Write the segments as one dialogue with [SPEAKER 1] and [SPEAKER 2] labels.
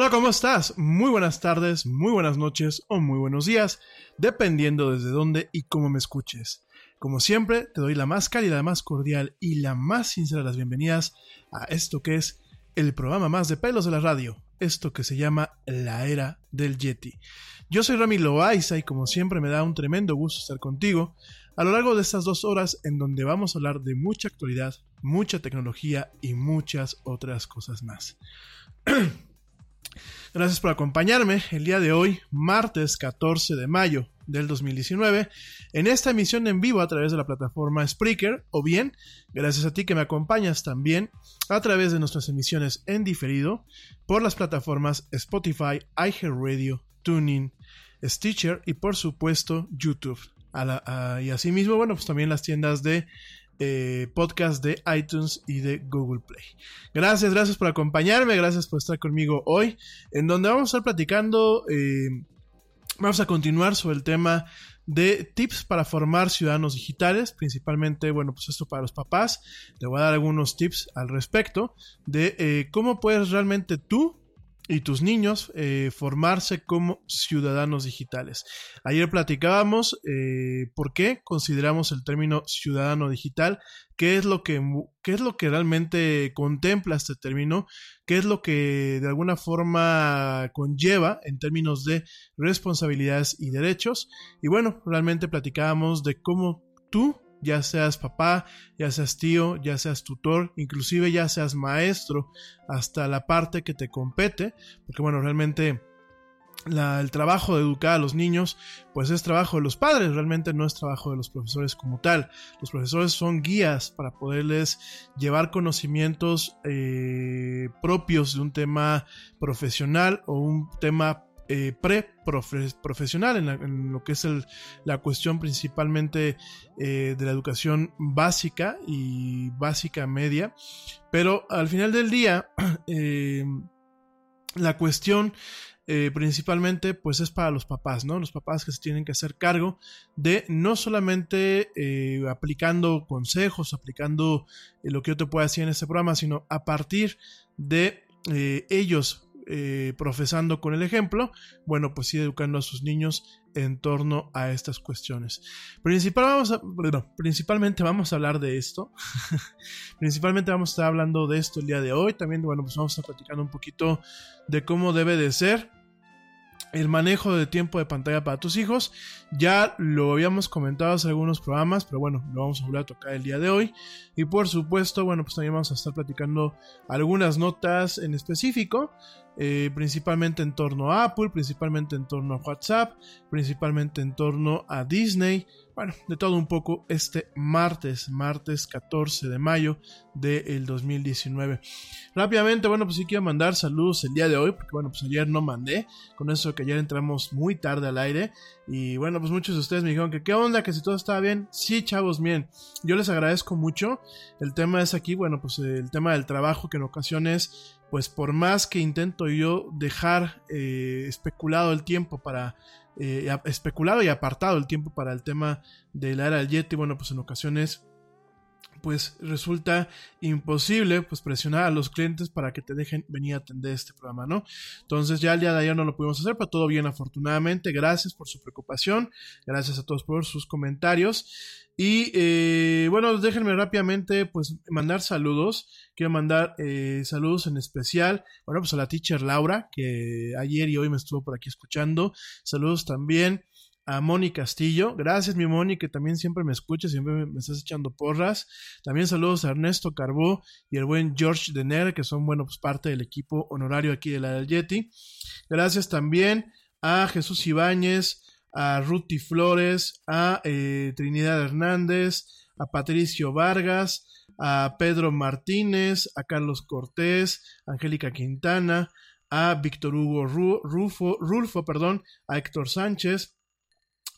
[SPEAKER 1] Hola, ¿cómo estás? Muy buenas tardes, muy buenas noches o muy buenos días, dependiendo desde dónde y cómo me escuches. Como siempre, te doy la más cálida, la más cordial y la más sincera de las bienvenidas a esto que es el programa más de pelos de la radio, esto que se llama La Era del Yeti. Yo soy Rami Loaiza y como siempre me da un tremendo gusto estar contigo a lo largo de estas dos horas en donde vamos a hablar de mucha actualidad, mucha tecnología y muchas otras cosas más. Gracias por acompañarme el día de hoy, martes 14 de mayo del 2019, en esta emisión en vivo a través de la plataforma Spreaker, o bien, gracias a ti que me acompañas también a través de nuestras emisiones en diferido por las plataformas Spotify, iHeartRadio, Tuning, Stitcher y por supuesto YouTube. y asimismo, bueno, pues también las tiendas de eh, podcast de iTunes y de Google Play. Gracias, gracias por acompañarme, gracias por estar conmigo hoy, en donde vamos a estar platicando, eh, vamos a continuar sobre el tema de tips para formar ciudadanos digitales, principalmente, bueno, pues esto para los papás. Le voy a dar algunos tips al respecto de eh, cómo puedes realmente tú y tus niños eh, formarse como ciudadanos digitales. Ayer platicábamos eh, por qué consideramos el término ciudadano digital, qué es lo que qué es lo que realmente contempla este término, qué es lo que de alguna forma conlleva en términos de responsabilidades y derechos. Y bueno, realmente platicábamos de cómo tú ya seas papá, ya seas tío, ya seas tutor, inclusive ya seas maestro, hasta la parte que te compete, porque bueno, realmente el trabajo de educar a los niños, pues es trabajo de los padres, realmente no es trabajo de los profesores como tal. Los profesores son guías para poderles llevar conocimientos eh, propios de un tema profesional o un tema eh, pre-profesional en, lo que es la cuestión principalmente eh, de la educación básica y básica media. Pero al final del día, eh, la cuestión principalmente pues es para los papás, ¿no? Los papás que se tienen que hacer cargo de no solamente aplicando consejos, aplicando lo que yo te pueda decir en este programa, sino a partir de ellos eh, profesando con el ejemplo, bueno, pues ir educando a sus niños en torno a estas cuestiones. Principalmente vamos a hablar de esto. principalmente vamos a estar hablando de esto el día de hoy. También, bueno, pues vamos a estar platicando un poquito de cómo debe de ser el manejo de tiempo de pantalla para tus hijos. Ya lo habíamos comentado hace algunos programas, pero bueno, lo vamos a volver a tocar el día de hoy. Y por supuesto, bueno, pues también vamos a estar platicando algunas notas en específico, eh, principalmente en torno a Apple, principalmente en torno a WhatsApp, principalmente en torno a Disney, bueno, de todo un poco este martes, martes 14 de mayo del 2019. Rápidamente, bueno, pues sí quiero mandar saludos el día de hoy, porque bueno, pues ayer no mandé, con eso que ayer entramos muy tarde al aire, y bueno, pues muchos de ustedes me dijeron que qué onda, que si todo estaba bien, sí, chavos, bien, yo les agradezco mucho, el tema es aquí, bueno, pues el tema del trabajo que en ocasiones pues por más que intento yo dejar eh, especulado el tiempo para eh, especulado y apartado el tiempo para el tema de la era del Yeti, bueno, pues en ocasiones pues resulta imposible pues presionar a los clientes para que te dejen venir a atender este programa, ¿no? Entonces ya el día de ayer no lo pudimos hacer, pero todo bien afortunadamente, gracias por su preocupación, gracias a todos por sus comentarios y eh, bueno, déjenme rápidamente pues mandar saludos. Quiero mandar eh, saludos en especial, bueno, pues a la teacher Laura, que ayer y hoy me estuvo por aquí escuchando. Saludos también a Moni Castillo. Gracias, mi Moni, que también siempre me escucha, siempre me, estás echando porras. También saludos a Ernesto Carbó y el buen George Denner, que son, bueno, pues parte del equipo honorario aquí de la del Yeti. Gracias también a Jesús Ibáñez, a Ruti Flores, a eh, Trinidad Hernández, a Patricio Vargas, a Pedro Martínez, a Carlos Cortés, a Angélica Quintana, a Víctor Hugo Rufo, Rulfo, perdón, a Héctor Sánchez,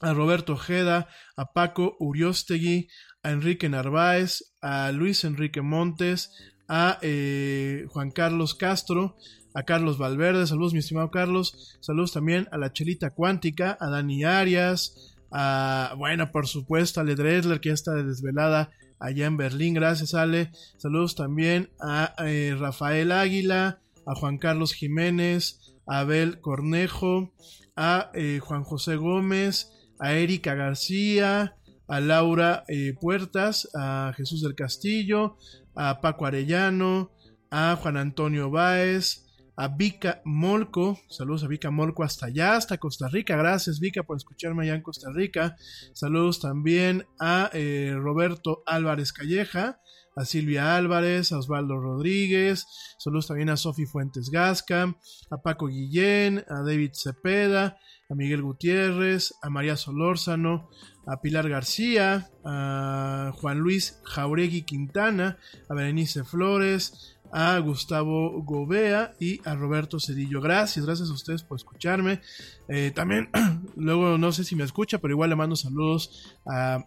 [SPEAKER 1] a Roberto Ojeda, a Paco Uriostegui, a Enrique Narváez, a Luis Enrique Montes, a eh, Juan Carlos Castro, a Carlos Valverde, saludos mi estimado Carlos, saludos también a la Chelita Cuántica, a Dani Arias, a, bueno, por supuesto, a Ale Dresler, que ya está desvelada allá en Berlín, gracias Ale, saludos también a eh, Rafael Águila, a Juan Carlos Jiménez, a Abel Cornejo, a eh, Juan José Gómez, a Erika García, a Laura eh, Puertas, a Jesús del Castillo, a Paco Arellano, a Juan Antonio Báez, a Vika Molco, saludos a Vika Molco hasta allá, hasta Costa Rica, gracias Vika por escucharme allá en Costa Rica, saludos también a eh, Roberto Álvarez Calleja, a Silvia Álvarez, a Osvaldo Rodríguez, saludos también a Sofi Fuentes Gasca, a Paco Guillén, a David Cepeda, a Miguel Gutiérrez, a María Solórzano, a Pilar García, a Juan Luis Jauregui Quintana, a Berenice Flores, a Gustavo Gobea y a Roberto Cedillo. Gracias, gracias a ustedes por escucharme. Eh, también, luego no sé si me escucha, pero igual le mando saludos a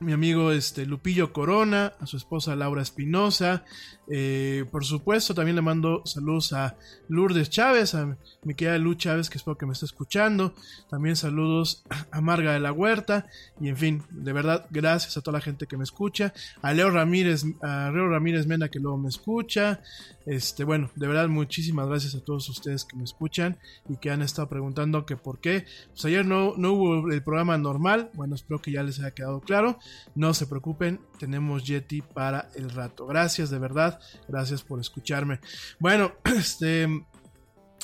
[SPEAKER 1] mi amigo este, Lupillo Corona, a su esposa Laura Espinosa. Eh, por supuesto, también le mando saludos a Lourdes Chávez, a mi querida Lu Chávez, que espero que me esté escuchando. También saludos a Marga de la Huerta. Y en fin, de verdad, gracias a toda la gente que me escucha. A Leo Ramírez, a Leo Ramírez Mena, que luego me escucha. Este, bueno, de verdad, muchísimas gracias a todos ustedes que me escuchan y que han estado preguntando que por qué. Pues ayer no, no hubo el programa normal. Bueno, espero que ya les haya quedado claro. No se preocupen, tenemos Yeti para el rato. Gracias, de verdad. Gracias por escucharme. Bueno, este.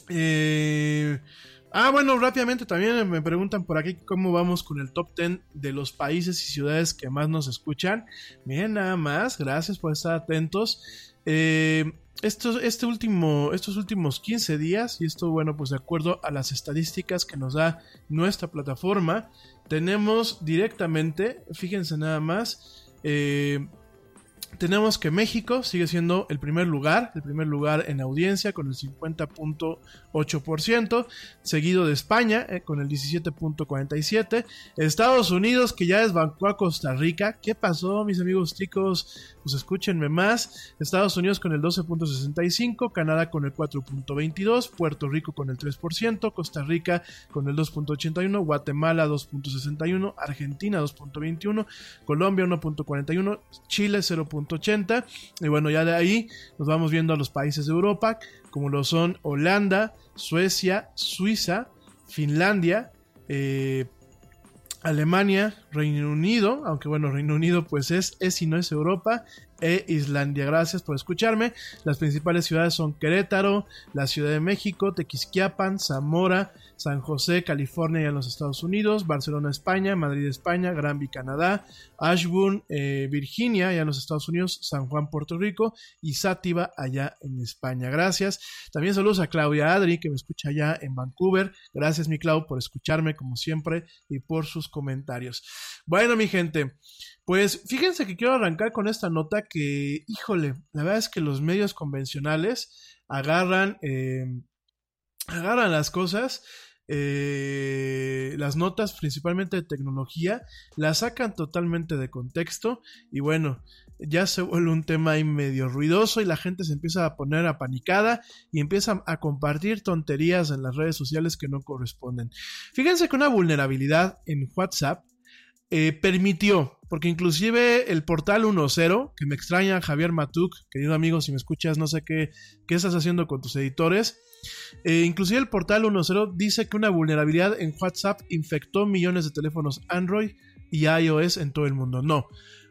[SPEAKER 1] Eh, ah, bueno, rápidamente también me preguntan por aquí cómo vamos con el top 10 de los países y ciudades que más nos escuchan. Bien, nada más. Gracias por estar atentos. Eh, este último, estos últimos 15 días, y esto, bueno, pues de acuerdo a las estadísticas que nos da nuestra plataforma, tenemos directamente, fíjense nada más, eh, tenemos que México sigue siendo el primer lugar, el primer lugar en audiencia con el 50.8%, seguido de España eh, con el 17.47%, Estados Unidos que ya desbancó a Costa Rica. ¿Qué pasó, mis amigos chicos? Pues escúchenme más. Estados Unidos con el 12.65%, Canadá con el 4.22%, Puerto Rico con el 3%, Costa Rica con el 2.81%, Guatemala 2.61%, Argentina 2.21%, Colombia 1.41%, Chile 0.80%. Y bueno, ya de ahí nos vamos viendo a los países de Europa, como lo son Holanda, Suecia, Suiza, Finlandia, eh, Alemania, Reino Unido, aunque bueno, Reino Unido pues es, es y no es Europa, e Islandia. Gracias por escucharme. Las principales ciudades son Querétaro, la Ciudad de México, Tequisquiapan, Zamora, San José, California y en los Estados Unidos, Barcelona, España, Madrid, España, Granby, Canadá, Ashburn, eh, Virginia, allá en los Estados Unidos, San Juan, Puerto Rico y Sátiva, allá en España. Gracias. También saludos a Claudia Adri, que me escucha allá en Vancouver. Gracias, mi Clau, por escucharme como siempre y por sus comentarios. Bueno, mi gente. Pues fíjense que quiero arrancar con esta nota que, híjole, la verdad es que los medios convencionales agarran, eh, agarran las cosas eh, las notas principalmente de tecnología, las sacan totalmente de contexto y bueno, ya se vuelve un tema ahí medio ruidoso y la gente se empieza a poner apanicada y empieza a compartir tonterías en las redes sociales que no corresponden. Fíjense que una vulnerabilidad en WhatsApp eh, permitió, porque inclusive el portal 1.0, que me extraña Javier Matuk, querido amigo, si me escuchas, no sé qué, qué estás haciendo con tus editores, eh, inclusive el portal 1.0 dice que una vulnerabilidad en WhatsApp infectó millones de teléfonos Android y iOS en todo el mundo. No,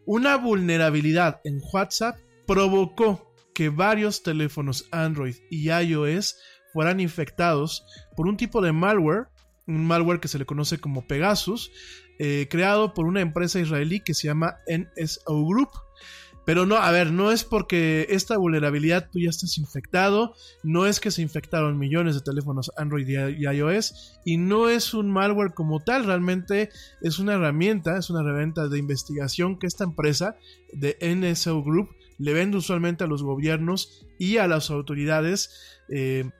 [SPEAKER 1] una vulnerabilidad en WhatsApp provocó que varios teléfonos Android y iOS fueran infectados por un tipo de malware, un malware que se le conoce como Pegasus, eh, creado por una empresa israelí que se llama NSO Group. Pero no, a ver, no es porque esta vulnerabilidad tú ya estás infectado, no es que se infectaron millones de teléfonos Android y iOS, y no es un malware como tal, realmente es una herramienta, es una herramienta de investigación que esta empresa de NSO Group le vende usualmente a los gobiernos y a las autoridades, eh,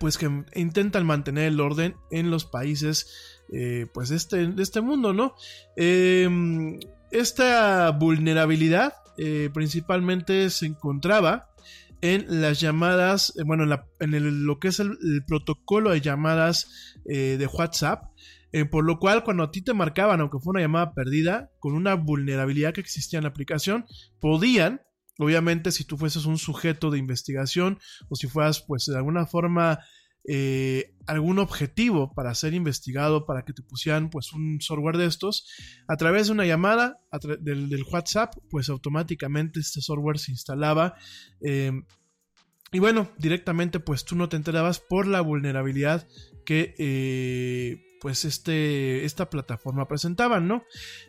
[SPEAKER 1] pues que intentan mantener el orden en los países eh, pues este, este mundo, ¿no? Em, esta vulnerabilidad eh, principalmente se encontraba en las llamadas, eh, bueno, en, lo que es el, protocolo de llamadas de WhatsApp, por lo cual cuando a ti te marcaban, aunque fue una llamada perdida, con una vulnerabilidad que existía en la aplicación, podían, obviamente si tú fueses un sujeto de investigación o si fueras pues de alguna forma eh, algún objetivo para ser investigado, para que te pusieran pues un software de estos, a través de una llamada del, WhatsApp, pues automáticamente este software se instalaba. Eh, y bueno, directamente pues tú no te enterabas por la vulnerabilidad que eh, pues este, esta plataforma presentaba, ¿no?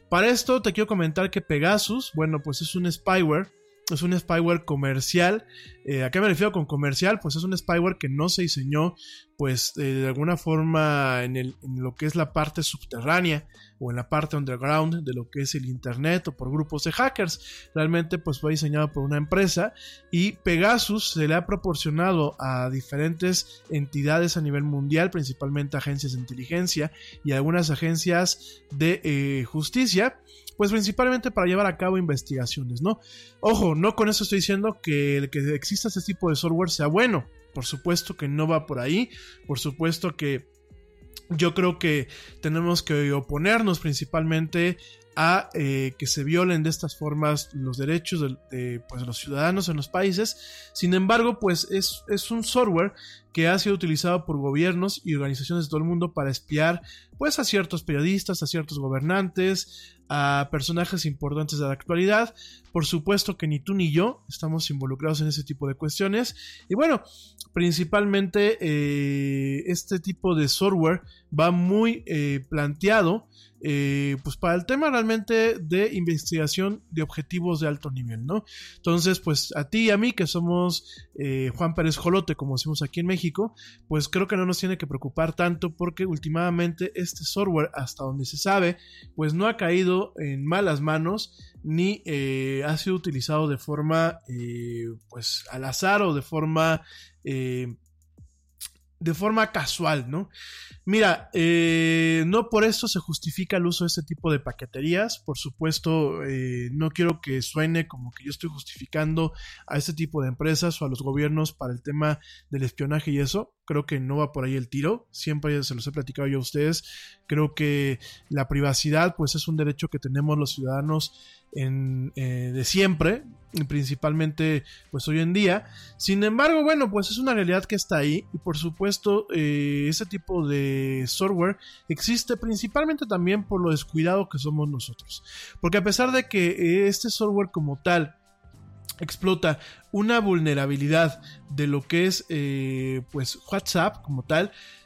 [SPEAKER 1] Para esto te quiero comentar que Pegasus, bueno, pues es un spyware es un spyware comercial. Eh, ¿A qué me refiero con comercial? Pues es un spyware que no se diseñó, pues eh, de alguna forma en, el, lo que es la parte subterránea o en la parte underground de lo que es el internet o por grupos de hackers. Realmente, pues fue diseñado por una empresa y Pegasus se le ha proporcionado a diferentes entidades a nivel mundial, principalmente agencias de inteligencia y algunas agencias de eh, justicia pues principalmente para llevar a cabo investigaciones, ¿no? Ojo, no con eso estoy diciendo que el que exista este tipo de software sea bueno. Por supuesto que no va por ahí. Por supuesto que yo creo que tenemos que oponernos principalmente a eh, que se violen de estas formas los derechos de, pues, los ciudadanos en los países. Sin embargo, pues es, es, un software que ha sido utilizado por gobiernos y organizaciones de todo el mundo para espiar pues a ciertos periodistas, a ciertos gobernantes, a personajes importantes de la actualidad. Por supuesto que ni tú ni yo estamos involucrados en ese tipo de cuestiones. Y bueno, principalmente eh, este tipo de software va muy eh, planteado eh, pues para el tema realmente de investigación de objetivos de alto nivel, ¿no? Entonces, pues a ti y a mí, que somos Juan Pérez Jolote, como decimos aquí en México, pues creo que no nos tiene que preocupar tanto porque últimamente este software, hasta donde se sabe, pues no ha caído en malas manos ni eh, ha sido utilizado de forma pues al azar o de forma de forma casual, ¿no? Mira, eh, no por eso se justifica el uso de este tipo de paqueterías. Por supuesto, eh, no quiero que suene como que yo estoy justificando a este tipo de empresas o a los gobiernos para el tema del espionaje y eso. Creo que no va por ahí el tiro. Siempre se los he platicado yo a ustedes. Creo que la privacidad, pues, es un derecho que tenemos los ciudadanos en, eh, de siempre, principalmente pues hoy en día. Sin embargo, bueno, pues es una realidad que está ahí y por supuesto eh, ese tipo de software existe principalmente también por lo descuidado que somos nosotros. Porque a pesar de que eh, este software como tal explota una vulnerabilidad de lo que es pues WhatsApp como tal,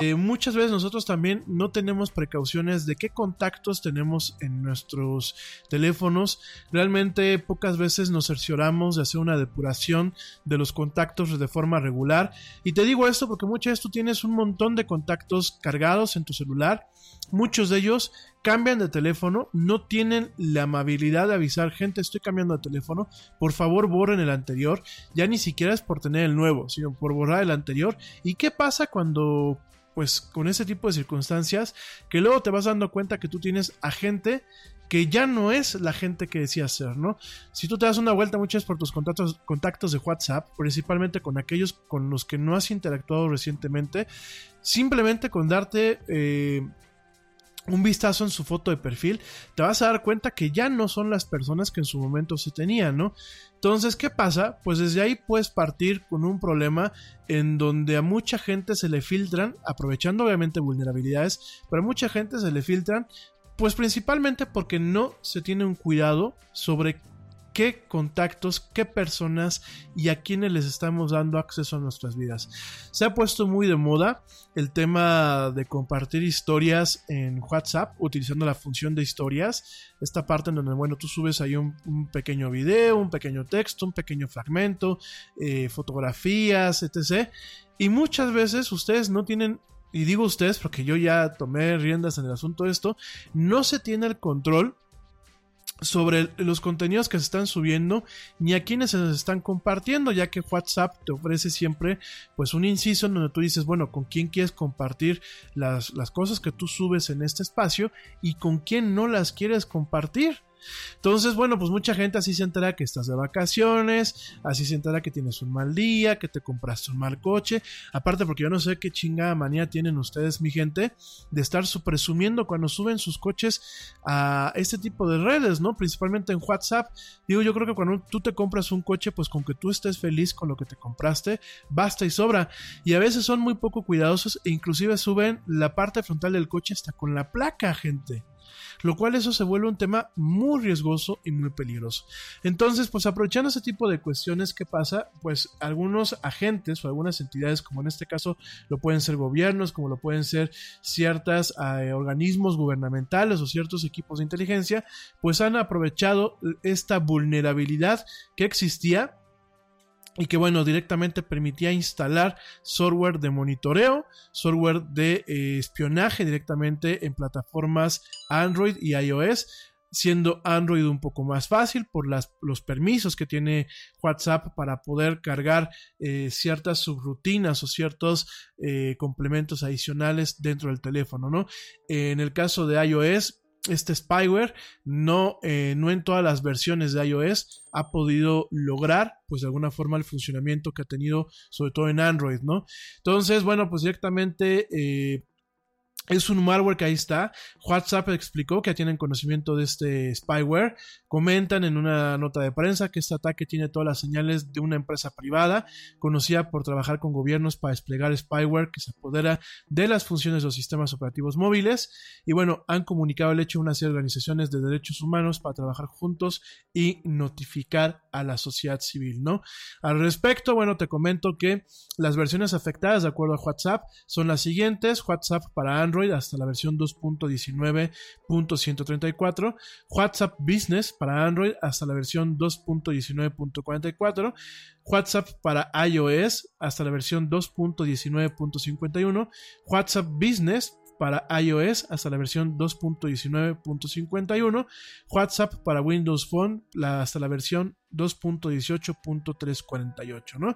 [SPEAKER 1] Eh, muchas veces nosotros también no tenemos precauciones de qué contactos tenemos en nuestros teléfonos. Realmente pocas veces nos cercioramos de hacer una depuración de los contactos de forma regular. Y te digo esto porque muchas veces tú tienes un montón de contactos cargados en tu celular. Muchos de ellos cambian de teléfono, no tienen la amabilidad de avisar, gente, estoy cambiando de teléfono, por favor borren el anterior, ya ni siquiera es por tener el nuevo, sino por borrar el anterior. ¿Y qué pasa cuando pues con ese tipo de circunstancias que luego te vas dando cuenta que tú tienes a gente que ya no es la gente que decía ser, ¿no? Si tú te das una vuelta muchas por tus contactos, contactos de WhatsApp, principalmente con aquellos con los que no has interactuado recientemente, simplemente con darte eh, un vistazo en su foto de perfil, te vas a dar cuenta que ya no son las personas que en su momento se tenían, ¿no? Entonces, ¿qué pasa? Pues desde ahí puedes partir con un problema en donde a mucha gente se le filtran, aprovechando obviamente vulnerabilidades, pero a mucha gente se le filtran, pues principalmente porque no se tiene un cuidado sobre qué contactos, qué personas y a quiénes les estamos dando acceso a nuestras vidas. Se ha puesto muy de moda el tema de compartir historias en WhatsApp utilizando la función de historias. Esta parte en donde, bueno, tú subes ahí un, un pequeño video, un pequeño texto, un pequeño fragmento, eh, fotografías, etc. Y muchas veces ustedes no tienen y digo ustedes porque yo ya tomé riendas en el asunto de esto, no se tiene el control sobre los contenidos que se están subiendo ni a quienes se están compartiendo, ya que WhatsApp te ofrece siempre pues un inciso en donde tú dices, bueno, con quién quieres compartir las, las cosas que tú subes en este espacio y con quién no las quieres compartir. Entonces, bueno, pues mucha gente así se entera que estás de vacaciones, así se entera que tienes un mal día, que te compraste un mal coche. Aparte, porque yo no sé qué chingada manía tienen ustedes, mi gente, de estar presumiendo cuando suben sus coches a este tipo de redes, ¿no? Principalmente en WhatsApp. Digo, yo creo que cuando tú te compras un coche, pues con que tú estés feliz con lo que te compraste, basta y sobra. Y a veces son muy poco cuidadosos e inclusive suben la parte frontal del coche hasta con la placa, gente lo cual eso se vuelve un tema muy riesgoso y muy peligroso. Entonces, pues aprovechando ese tipo de cuestiones, ¿qué pasa? Pues algunos agentes o algunas entidades, como en este caso lo pueden ser gobiernos, como lo pueden ser ciertos eh, organismos gubernamentales o ciertos equipos de inteligencia, pues han aprovechado esta vulnerabilidad que existía y que bueno, directamente permitía instalar software de monitoreo, software de eh, espionaje directamente en plataformas Android y iOS, siendo Android un poco más fácil por las, los permisos que tiene WhatsApp para poder cargar eh, ciertas subrutinas o ciertos eh, complementos adicionales dentro del teléfono, ¿no? en el caso de iOS, este spyware no, eh, no en todas las versiones de iOS ha podido lograr pues de alguna forma el funcionamiento que ha tenido sobre todo en Android, ¿no? Entonces, bueno, pues directamente eh, es un malware que ahí está. WhatsApp explicó que tienen conocimiento de este spyware. Comentan en una nota de prensa que este ataque tiene todas las señales de una empresa privada conocida por trabajar con gobiernos para desplegar spyware que se apodera de las funciones de los sistemas operativos móviles. Y bueno, han comunicado el hecho a una serie de organizaciones de derechos humanos para trabajar juntos y notificar a la sociedad civil, ¿no? Al respecto, bueno, te comento que las versiones afectadas, de acuerdo a WhatsApp, son las siguientes: WhatsApp para Hasta la versión 2.19.134, WhatsApp Business para Android hasta la versión 2.19.44, WhatsApp para iOS hasta la versión 2.19.51, WhatsApp Business para iOS hasta la versión 2.19.51, WhatsApp para Windows Phone hasta la versión 2.18.348, ¿no?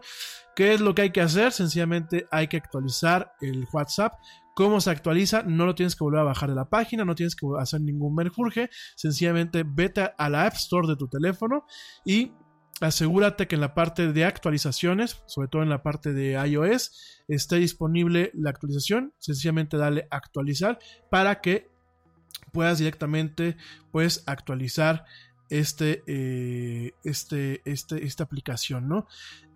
[SPEAKER 1] ¿Qué es lo que hay que hacer? Sencillamente hay que actualizar el WhatsApp. ¿Cómo se actualiza? No lo tienes que volver a bajar de la página, no tienes que hacer ningún merjurje, sencillamente vete a la App Store de tu teléfono y asegúrate que en la parte de actualizaciones, sobre todo en la parte de iOS, esté disponible la actualización. Sencillamente dale actualizar para que puedas directamente pues actualizar este, eh, este, este, esta aplicación, ¿no?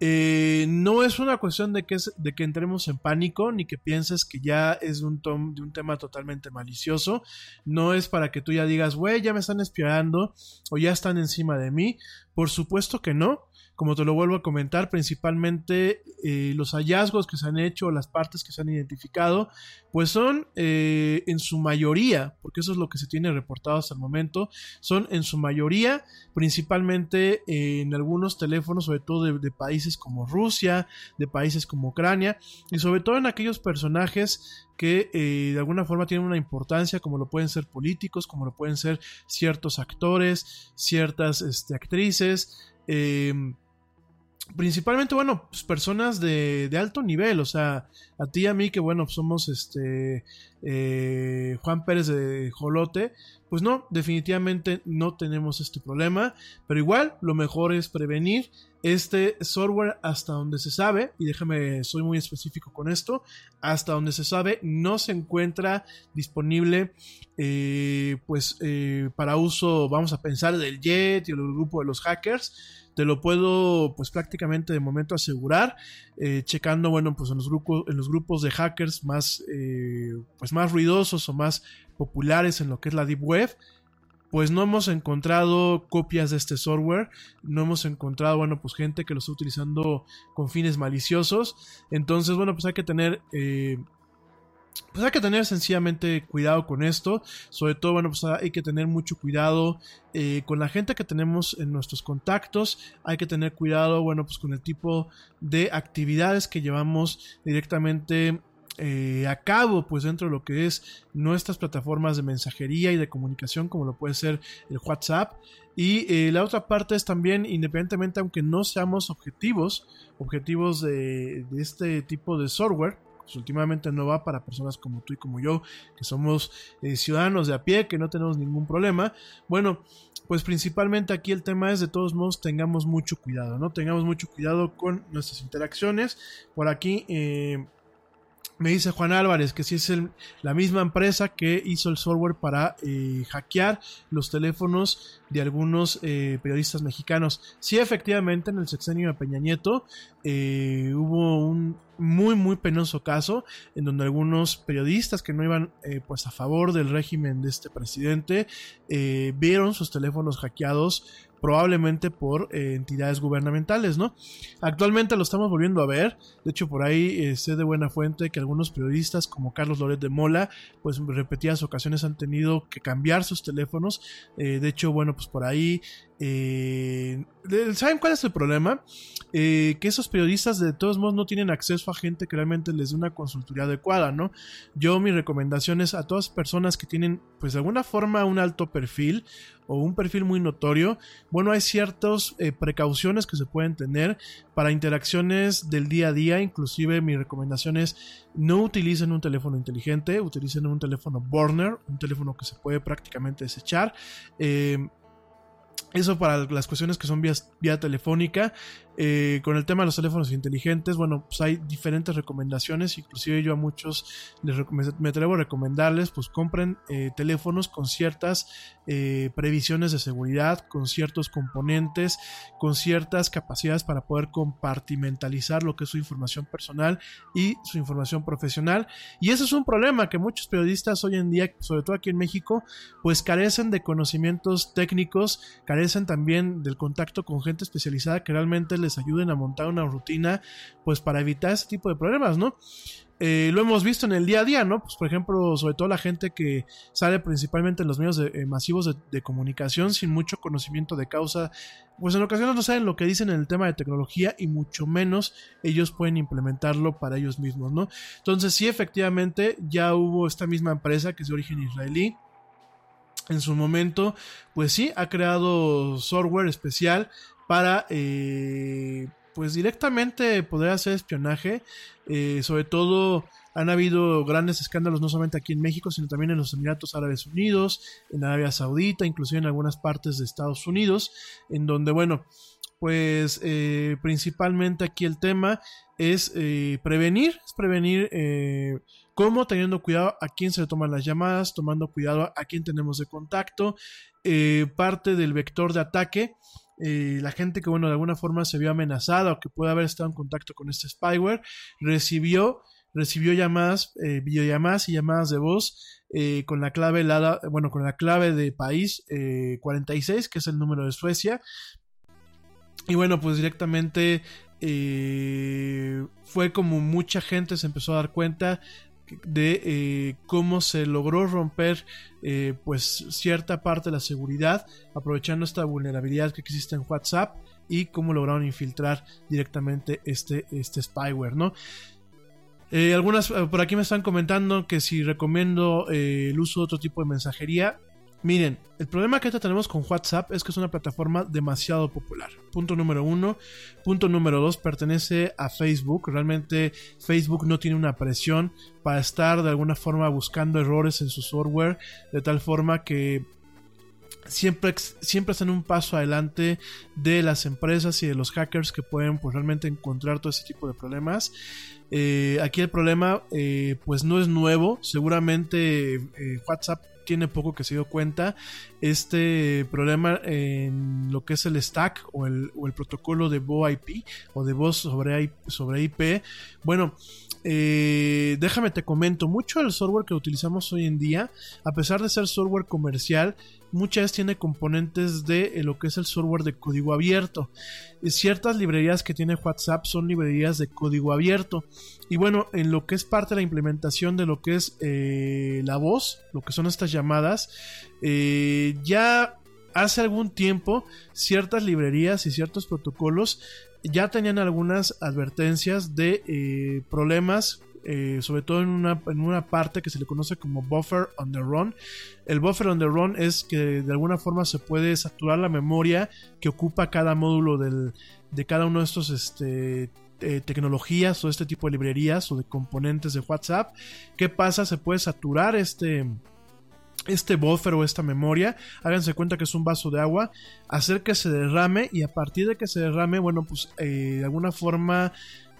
[SPEAKER 1] Eh, no es una cuestión de que, de que entremos en pánico ni que pienses que ya es de un tema totalmente malicioso. No es para que tú ya digas, güey, ya me están espiando o ya están encima de mí. Por supuesto que no como te lo vuelvo a comentar, principalmente eh, los hallazgos que se han hecho, las partes que se han identificado, pues son eh, en su mayoría, porque eso es lo que se tiene reportado hasta el momento, son en su mayoría, principalmente en algunos teléfonos, sobre todo de, países como Rusia, de países como Ucrania, y sobre todo en aquellos personajes que eh, de alguna forma tienen una importancia, como lo pueden ser políticos, como lo pueden ser ciertos actores, ciertas este, actrices, eh, principalmente, bueno, pues personas de, alto nivel, o sea, a ti y a mí que, bueno, somos este eh, Juan Pérez de Jolote, pues no, definitivamente no tenemos este problema, pero igual lo mejor es prevenir este software hasta donde se sabe, y déjame, soy muy específico con esto, hasta donde se sabe no se encuentra disponible eh, pues eh, para uso, vamos a pensar del Jet y el grupo de los hackers, te lo puedo pues prácticamente de momento asegurar eh, checando bueno pues en los grupos en los grupos de hackers más eh, pues más ruidosos o más populares en lo que es la deep web pues no hemos encontrado copias de este software, no hemos encontrado, bueno, pues gente que lo está utilizando con fines maliciosos. Entonces, bueno, pues hay que tener... Eh, pues hay que tener sencillamente cuidado con esto. Sobre todo, bueno, pues hay que tener mucho cuidado eh, con la gente que tenemos en nuestros contactos. Hay que tener cuidado, bueno, pues con el tipo de actividades que llevamos directamente eh, a cabo pues dentro de lo que es nuestras plataformas de mensajería y de comunicación como lo puede ser el WhatsApp y eh, la otra parte es también independientemente aunque no seamos objetivos objetivos de, este tipo de software pues últimamente no va para personas como tú y como yo que somos eh, ciudadanos de a pie que no tenemos ningún problema. Bueno pues principalmente aquí el tema es de todos modos tengamos mucho cuidado no tengamos mucho cuidado con nuestras interacciones. Por aquí me dice Juan Álvarez que si es la misma empresa que hizo el software para eh, hackear los teléfonos de algunos eh, periodistas mexicanos. Sí, efectivamente, en el sexenio de Peña Nieto eh, hubo un muy, muy penoso caso en donde algunos periodistas que no iban pues a favor del régimen de este presidente vieron sus teléfonos hackeados probablemente por eh, entidades gubernamentales, ¿no? Actualmente lo estamos volviendo a ver, de hecho por ahí eh, sé de buena fuente que algunos periodistas como Carlos Loret de Mola, pues en repetidas ocasiones han tenido que cambiar sus teléfonos, eh, de hecho, bueno, pues por ahí eh, ¿Saben cuál es el problema? Eh, que esos periodistas de todos modos no tienen acceso a gente que realmente les dé una consultoría adecuada, ¿no? Yo mi recomendación es a todas personas que tienen pues de alguna forma un alto perfil o un perfil muy notorio, bueno, hay ciertas eh, precauciones que se pueden tener para interacciones del día a día, inclusive mi recomendación es no utilicen un teléfono inteligente, utilicen un teléfono burner, un teléfono que se puede prácticamente desechar. Eso para las cuestiones que son vía, vía telefónica. Eh, con el tema de los teléfonos inteligentes, bueno, pues hay diferentes recomendaciones, inclusive yo a muchos me atrevo a recomendarles, pues compren eh, teléfonos con ciertas eh, previsiones de seguridad, con ciertos componentes, con ciertas capacidades para poder compartimentalizar lo que es su información personal y su información profesional. Y ese es un problema que muchos periodistas hoy en día, sobre todo aquí en México, pues carecen de conocimientos técnicos, carecen también del contacto con gente especializada que realmente les ayuden a montar una rutina, pues para evitar ese tipo de problemas, ¿no? Eh, lo hemos visto en el día a día, ¿no? Pues por ejemplo, sobre todo la gente que sale principalmente en los medios eh, masivos de, comunicación sin mucho conocimiento de causa, pues en ocasiones no saben lo que dicen en el tema de tecnología y mucho menos ellos pueden implementarlo para ellos mismos, ¿no? Entonces sí, efectivamente, ya hubo esta misma empresa que es de origen israelí, en su momento, pues sí, ha creado software especial para eh, pues directamente poder hacer espionaje. Eh, sobre todo han habido grandes escándalos no solamente aquí en México, sino también en los Emiratos Árabes Unidos, en Arabia Saudita, inclusive en algunas partes de Estados Unidos, en donde, bueno, pues eh, principalmente aquí el tema es prevenir, es prevenir cómo teniendo cuidado a quién se toman las llamadas, tomando cuidado a quién tenemos de contacto, parte del vector de ataque eh, la gente que, bueno, de alguna forma se vio amenazada o que puede haber estado en contacto con este spyware, recibió, recibió llamadas, eh, videollamadas y llamadas de voz eh, con la clave, bueno, con la clave de país 46, que es el número de Suecia. Y bueno, pues directamente fue como mucha gente se empezó a dar cuenta de eh, cómo se logró romper eh, pues cierta parte de la seguridad aprovechando esta vulnerabilidad que existe en WhatsApp y cómo lograron infiltrar directamente este, este spyware, ¿no? Eh, algunas por aquí me están comentando que si recomiendo el uso de otro tipo de mensajería. Miren, el problema que tenemos con WhatsApp es que es una plataforma demasiado popular. Punto número uno. Punto número dos, pertenece a Facebook. Realmente Facebook no tiene una presión para estar de alguna forma buscando errores en su software. De tal forma que siempre, siempre están un paso adelante de las empresas y de los hackers que pueden pues, realmente encontrar todo ese tipo de problemas. Eh, aquí el problema eh, pues no es nuevo. Seguramente eh, WhatsApp tiene poco que se dio cuenta este problema en lo que es el stack o el, o el protocolo de VoIP o de voz sobre, sobre IP. Bueno, eh, déjame te comento, mucho del software que utilizamos hoy en día, a pesar de ser software comercial, muchas veces tiene componentes de eh, lo que es el software de código abierto. Y ciertas librerías que tiene WhatsApp son librerías de código abierto. Y bueno, en lo que es parte de la implementación de lo que es eh, la voz, lo que son estas llamadas, ya hace algún tiempo ciertas librerías y ciertos protocolos ya tenían algunas advertencias de eh, problemas eh, sobre todo en una, en una, parte que se le conoce como buffer on the run. El buffer on the run es que de alguna forma se puede saturar la memoria que ocupa cada módulo del, de cada uno de estos este, eh, tecnologías o este tipo de librerías o de componentes de WhatsApp. ¿Qué pasa? Se puede saturar este este buffer o esta memoria, háganse cuenta que es un vaso de agua, hacer que se derrame y a partir de que se derrame, bueno, pues eh, de alguna forma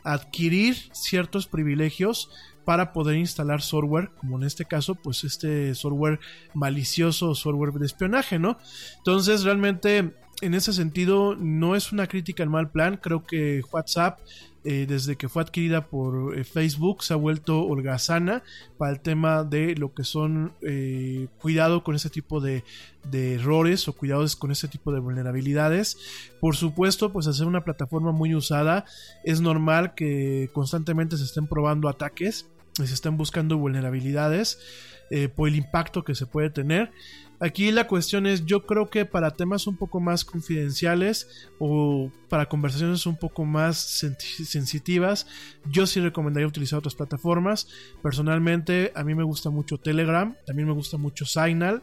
[SPEAKER 1] adquirir ciertos privilegios para poder instalar software, como en este caso, pues este software malicioso o software de espionaje, ¿no? Entonces, realmente, en ese sentido, no es una crítica al mal plan, creo que WhatsApp eh, desde que fue adquirida por eh, Facebook, se ha vuelto holgazana para el tema de lo que son eh, cuidado con ese tipo de, de, errores o cuidados con ese tipo de vulnerabilidades. Por supuesto, pues hacer una plataforma muy usada es normal que constantemente se estén probando ataques y se estén buscando vulnerabilidades por el impacto que se puede tener. Aquí la cuestión es, yo creo que para temas un poco más confidenciales o para conversaciones un poco más sensitivas, yo sí recomendaría utilizar otras plataformas. Personalmente, a mí me gusta mucho Telegram, también me gusta mucho Signal.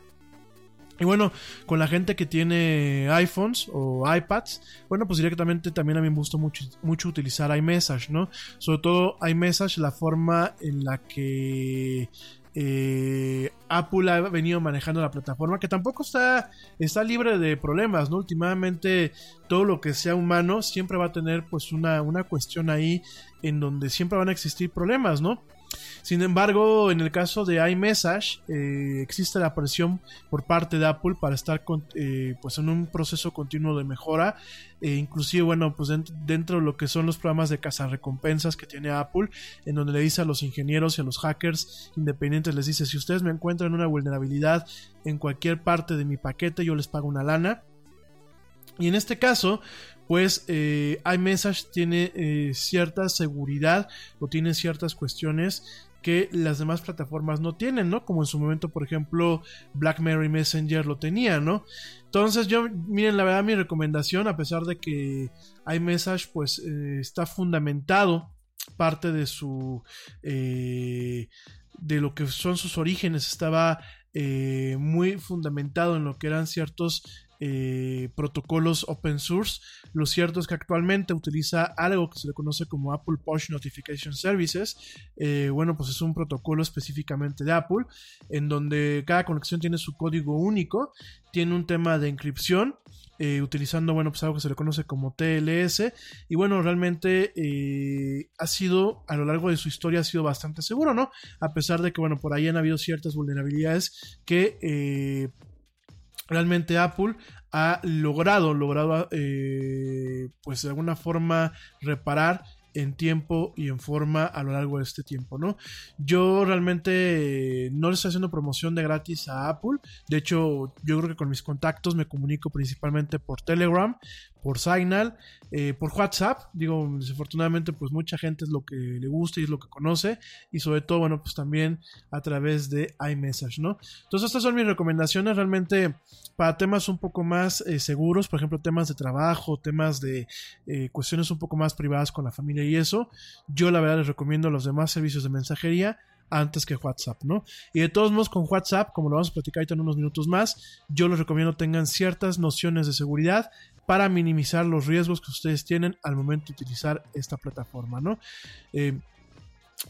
[SPEAKER 1] Y bueno, con la gente que tiene iPhones o iPads, bueno, pues directamente también a mí me gusta mucho, mucho utilizar iMessage, ¿no? Sobre todo iMessage, la forma en la que eh, Apple ha venido manejando la plataforma, que tampoco está, está libre de problemas, ¿no? Últimamente todo lo que sea humano siempre va a tener pues una, una cuestión ahí en donde siempre van a existir problemas, ¿no? Sin embargo, en el caso de iMessage, eh, existe la presión por parte de Apple para estar eh, pues en un proceso continuo de mejora. E inclusive, bueno, pues dentro de lo que son los programas de recompensas que tiene Apple, en donde le dice a los ingenieros y a los hackers independientes, les dice, si ustedes me encuentran una vulnerabilidad en cualquier parte de mi paquete, yo les pago una lana. Y en este caso, pues eh, iMessage tiene eh, cierta seguridad o tiene ciertas cuestiones que las demás plataformas no tienen, ¿no? Como en su momento, por ejemplo, BlackBerry Messenger lo tenía, ¿no? Entonces yo, miren, la verdad mi recomendación, a pesar de que iMessage pues eh, está fundamentado parte de su... De lo que son sus orígenes, estaba muy fundamentado en lo que eran ciertos eh, protocolos open source. Lo cierto es que actualmente utiliza algo que se le conoce como Apple Push Notification Services. Eh, bueno, pues es un protocolo específicamente de Apple, en donde cada conexión tiene su código único, tiene un tema de encripción. Eh, utilizando, bueno, pues algo que se le conoce como TLS. Y bueno, realmente ha sido, a lo largo de su historia, ha sido bastante seguro, ¿no? A pesar de que, bueno, por ahí han habido ciertas vulnerabilidades que realmente Apple ha logrado, logrado, eh, pues de alguna forma reparar en tiempo y en forma a lo largo de este tiempo, ¿no? Yo realmente no le estoy haciendo promoción de gratis a Apple. De hecho, yo creo que con mis contactos me comunico principalmente por Telegram, por Signal, eh, por WhatsApp. Digo, desafortunadamente, pues mucha gente es lo que le gusta y es lo que conoce. Y sobre todo, bueno, pues también a través de iMessage, ¿no? Entonces, estas son mis recomendaciones realmente para temas un poco más eh, seguros, por ejemplo, temas de trabajo, temas de eh, cuestiones un poco más privadas con la familia y eso. Yo la verdad les recomiendo los demás servicios de mensajería antes que WhatsApp, ¿no? Y de todos modos con WhatsApp, como lo vamos a platicar ahorita en unos minutos más, yo les recomiendo tengan ciertas nociones de seguridad para minimizar los riesgos que ustedes tienen al momento de utilizar esta plataforma, ¿no? Eh,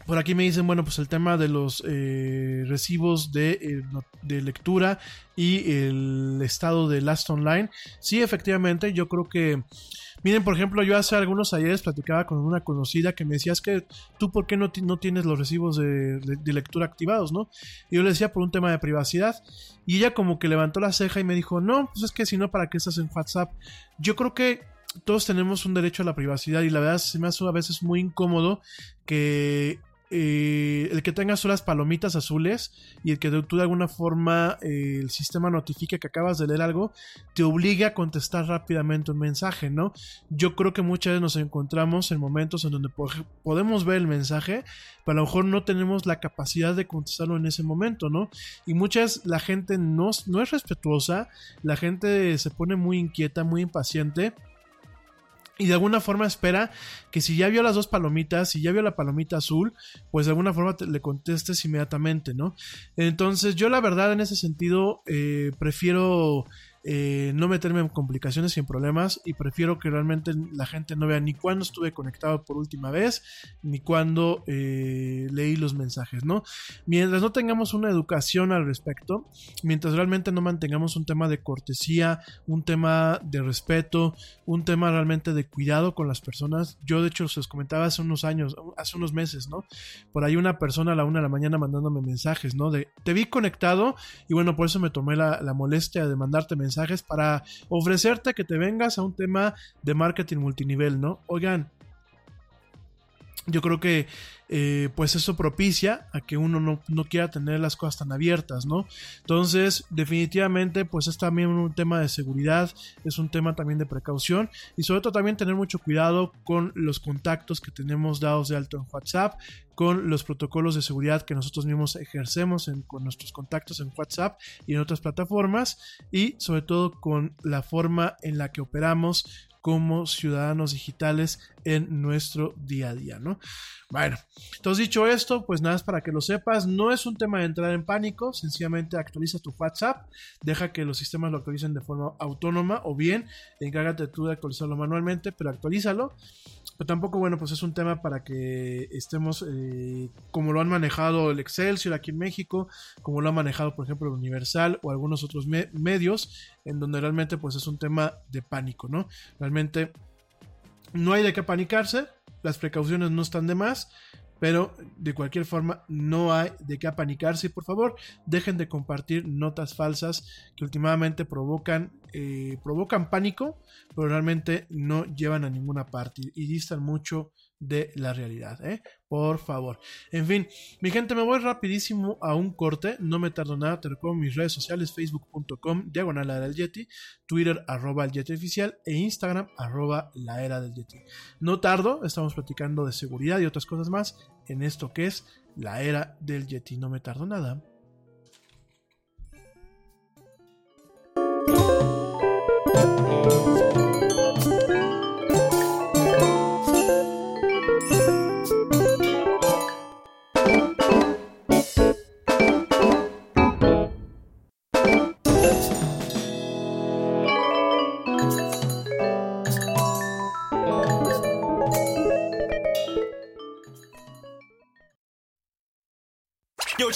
[SPEAKER 1] por aquí me dicen, bueno, pues el tema de los eh, recibos de, eh, de lectura y el estado de Last Online. Sí, efectivamente, yo creo que... Miren, por ejemplo, yo hace algunos ayeres platicaba con una conocida que me decía, es que tú por qué no, no tienes los recibos de, de- de lectura activados, ¿no? Y yo le decía por un tema de privacidad. Y ella como que levantó la ceja y me dijo, no, pues es que si no, ¿para qué estás en WhatsApp? Yo creo que todos tenemos un derecho a la privacidad y la verdad se me hace a veces muy incómodo que eh, el que tengas las palomitas azules y el que tú de alguna forma eh, el sistema notifique que acabas de leer algo te obliga a contestar rápidamente un mensaje, ¿no? Yo creo que muchas veces nos encontramos en momentos en donde po- podemos ver el mensaje, pero a lo mejor no tenemos la capacidad de contestarlo en ese momento, ¿no? Y muchas, la gente no, no es respetuosa, la gente se pone muy inquieta, muy impaciente. Y de alguna forma espera que si ya vio las dos palomitas, si ya vio la palomita azul, pues de alguna forma le contestes inmediatamente, ¿no? Entonces yo la verdad en ese sentido eh, prefiero eh, no meterme en complicaciones y en problemas y prefiero que realmente la gente no vea ni cuándo estuve conectado por última vez, ni cuándo eh, leí los mensajes, ¿no? Mientras no tengamos una educación al respecto, mientras realmente no mantengamos un tema de cortesía, un tema de respeto, un tema realmente de cuidado con las personas. Yo de hecho se los comentaba hace unos años, hace unos meses, ¿no? Por ahí una persona a la una de la mañana mandándome mensajes, ¿no? De, te vi conectado y bueno, por eso me tomé la, la molestia de mandarte mensajes para ofrecerte que te vengas a un tema de marketing multinivel, ¿no? Oigan, yo creo que eh, pues eso propicia a que uno no, no quiera tener las cosas tan abiertas, ¿no? Entonces, definitivamente, pues es también un tema de seguridad, es un tema también de precaución y sobre todo también tener mucho cuidado con los contactos que tenemos dados de alto en WhatsApp, con los protocolos de seguridad que nosotros mismos ejercemos con nuestros contactos en WhatsApp y en otras plataformas y sobre todo con la forma en la que operamos como ciudadanos digitales en nuestro día a día, ¿no? Bueno, entonces dicho esto, pues nada es para que lo sepas, no es un tema de entrar en pánico, sencillamente actualiza tu WhatsApp, deja que los sistemas lo actualicen de forma autónoma o bien encárgate tú de actualizarlo manualmente, pero actualízalo. Pero tampoco, bueno, pues es un tema para que estemos eh, como lo han manejado el Excelsior aquí en México, como lo ha manejado, por ejemplo, el Universal o algunos otros me- medios, en donde realmente pues es un tema de pánico, ¿no? Realmente no hay de qué panicarse, las precauciones no están de más, pero de cualquier forma no hay de qué apanicarse y por favor dejen de compartir notas falsas que últimamente provocan, eh, provocan pánico, pero realmente no llevan a ninguna parte y distan mucho de la realidad, ¿eh? Por favor. En fin, mi gente, me voy rapidísimo a un corte, no me tardo nada, te recuerdo mis redes sociales, facebook.com, diagonal la era del Yeti, Twitter, arroba el Yeti oficial, e Instagram, arroba la era del Yeti. No tardo, estamos platicando de seguridad y otras cosas más en esto que es la era del Yeti, no me tardo nada.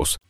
[SPEAKER 2] вопрос.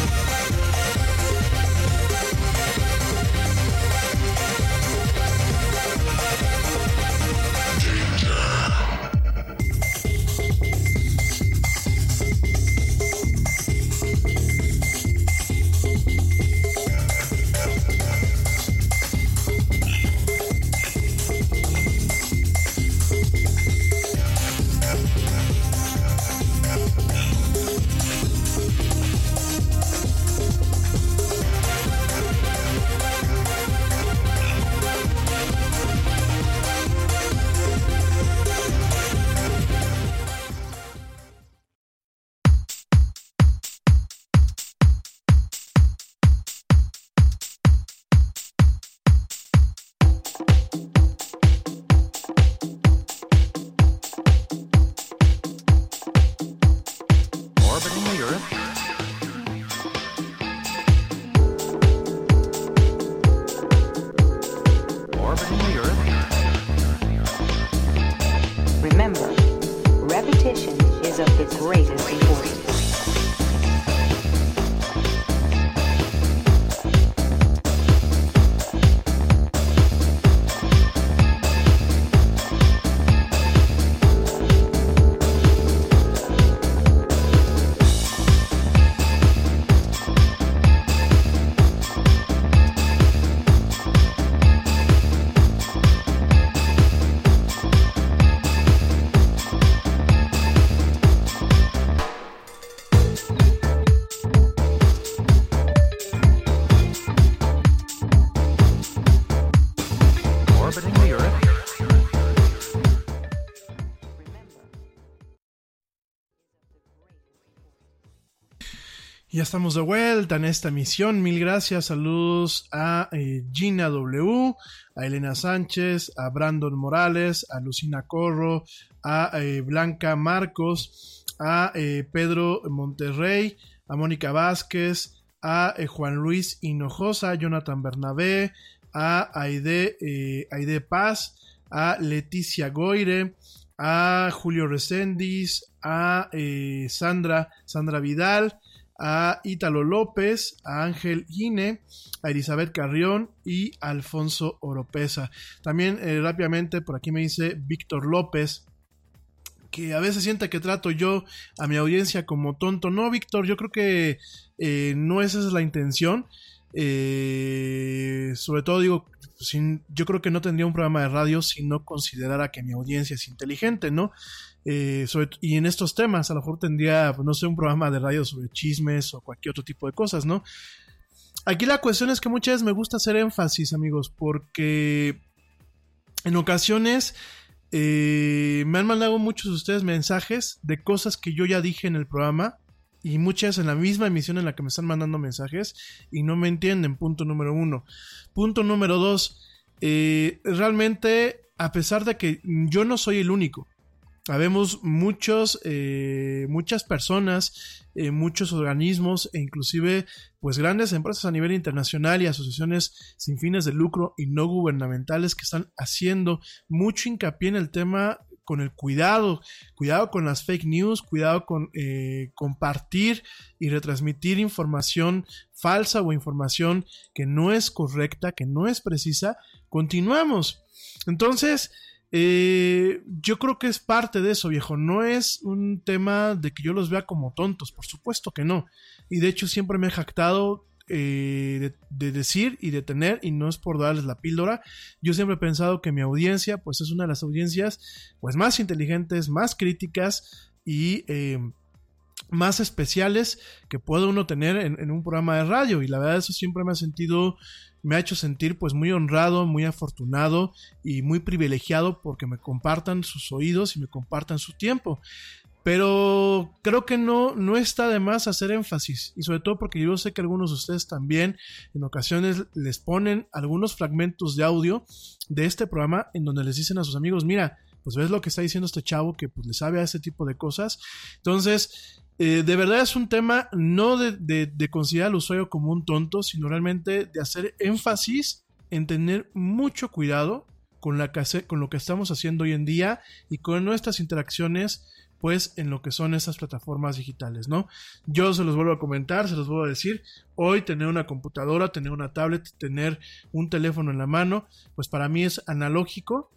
[SPEAKER 1] Estamos de vuelta en esta emisión. Mil gracias. Saludos a eh, Gina W, a Elena Sánchez, a Brandon Morales, a Lucina Corro, a eh, Blanca Marcos, a eh, Pedro Monterrey, a Mónica Vázquez, a Juan Luis Hinojosa, Jonathan Bernabé, a Aide, Paz, a Leticia Goire, a Julio Reséndiz, a Sandra, Sandra Vidal, a Ítalo López, a Ángel Gine, a Elizabeth Carrión y Alfonso Oropesa. También eh, rápidamente por aquí me dice Víctor López, que a veces siente que trato yo a mi audiencia como tonto. No, Víctor, yo creo que eh, no esa es la intención. Eh, sobre todo digo, yo creo que no tendría un programa de radio si no considerara que mi audiencia es inteligente, ¿no? Eh, y en estos temas a lo mejor tendría, pues, no sé, un programa de radio sobre chismes o cualquier otro tipo de cosas, ¿no? Aquí la cuestión es que muchas veces me gusta hacer énfasis, amigos, porque en ocasiones eh, me han mandado muchos de ustedes mensajes de cosas que yo ya dije en el programa y muchas en la misma emisión en la que me están mandando mensajes y no me entienden, punto número uno. Punto número dos, eh, realmente, a pesar de que yo no soy el único, Habemos muchos, eh, muchas personas, eh, muchos organismos e inclusive pues grandes empresas a nivel internacional y asociaciones sin fines de lucro y no gubernamentales que están haciendo mucho hincapié en el tema con el cuidado, cuidado con las fake news, cuidado con eh, compartir y retransmitir información falsa o información que no es correcta, que no es precisa. Continuamos. Entonces, eh, yo creo que es parte de eso, viejo. No es un tema de que yo los vea como tontos, por supuesto que no. Y de hecho siempre me he jactado eh, de, de, decir y de tener, y no es por darles la píldora. Yo siempre he pensado que mi audiencia, pues es una de las audiencias, pues más inteligentes, más críticas y eh, más especiales que puede uno tener en, en, un programa de radio. Y la verdad eso siempre me ha sentido me ha hecho sentir pues muy honrado, muy afortunado y muy privilegiado porque me compartan sus oídos y me compartan su tiempo. Pero creo que no, no está de más hacer énfasis y sobre todo porque yo sé que algunos de ustedes también en ocasiones les ponen algunos fragmentos de audio de este programa en donde les dicen a sus amigos, mira, pues ves lo que está diciendo este chavo que pues le sabe a ese tipo de cosas. Entonces, eh, de verdad es un tema no de, de, de, considerar al usuario como un tonto, sino realmente de hacer énfasis en tener mucho cuidado con, la con lo que estamos haciendo hoy en día y con nuestras interacciones pues en lo que son esas plataformas digitales, ¿no? Yo se los vuelvo a comentar, se los vuelvo a decir, hoy tener una computadora, tener una tablet, tener un teléfono en la mano, pues para mí es analógico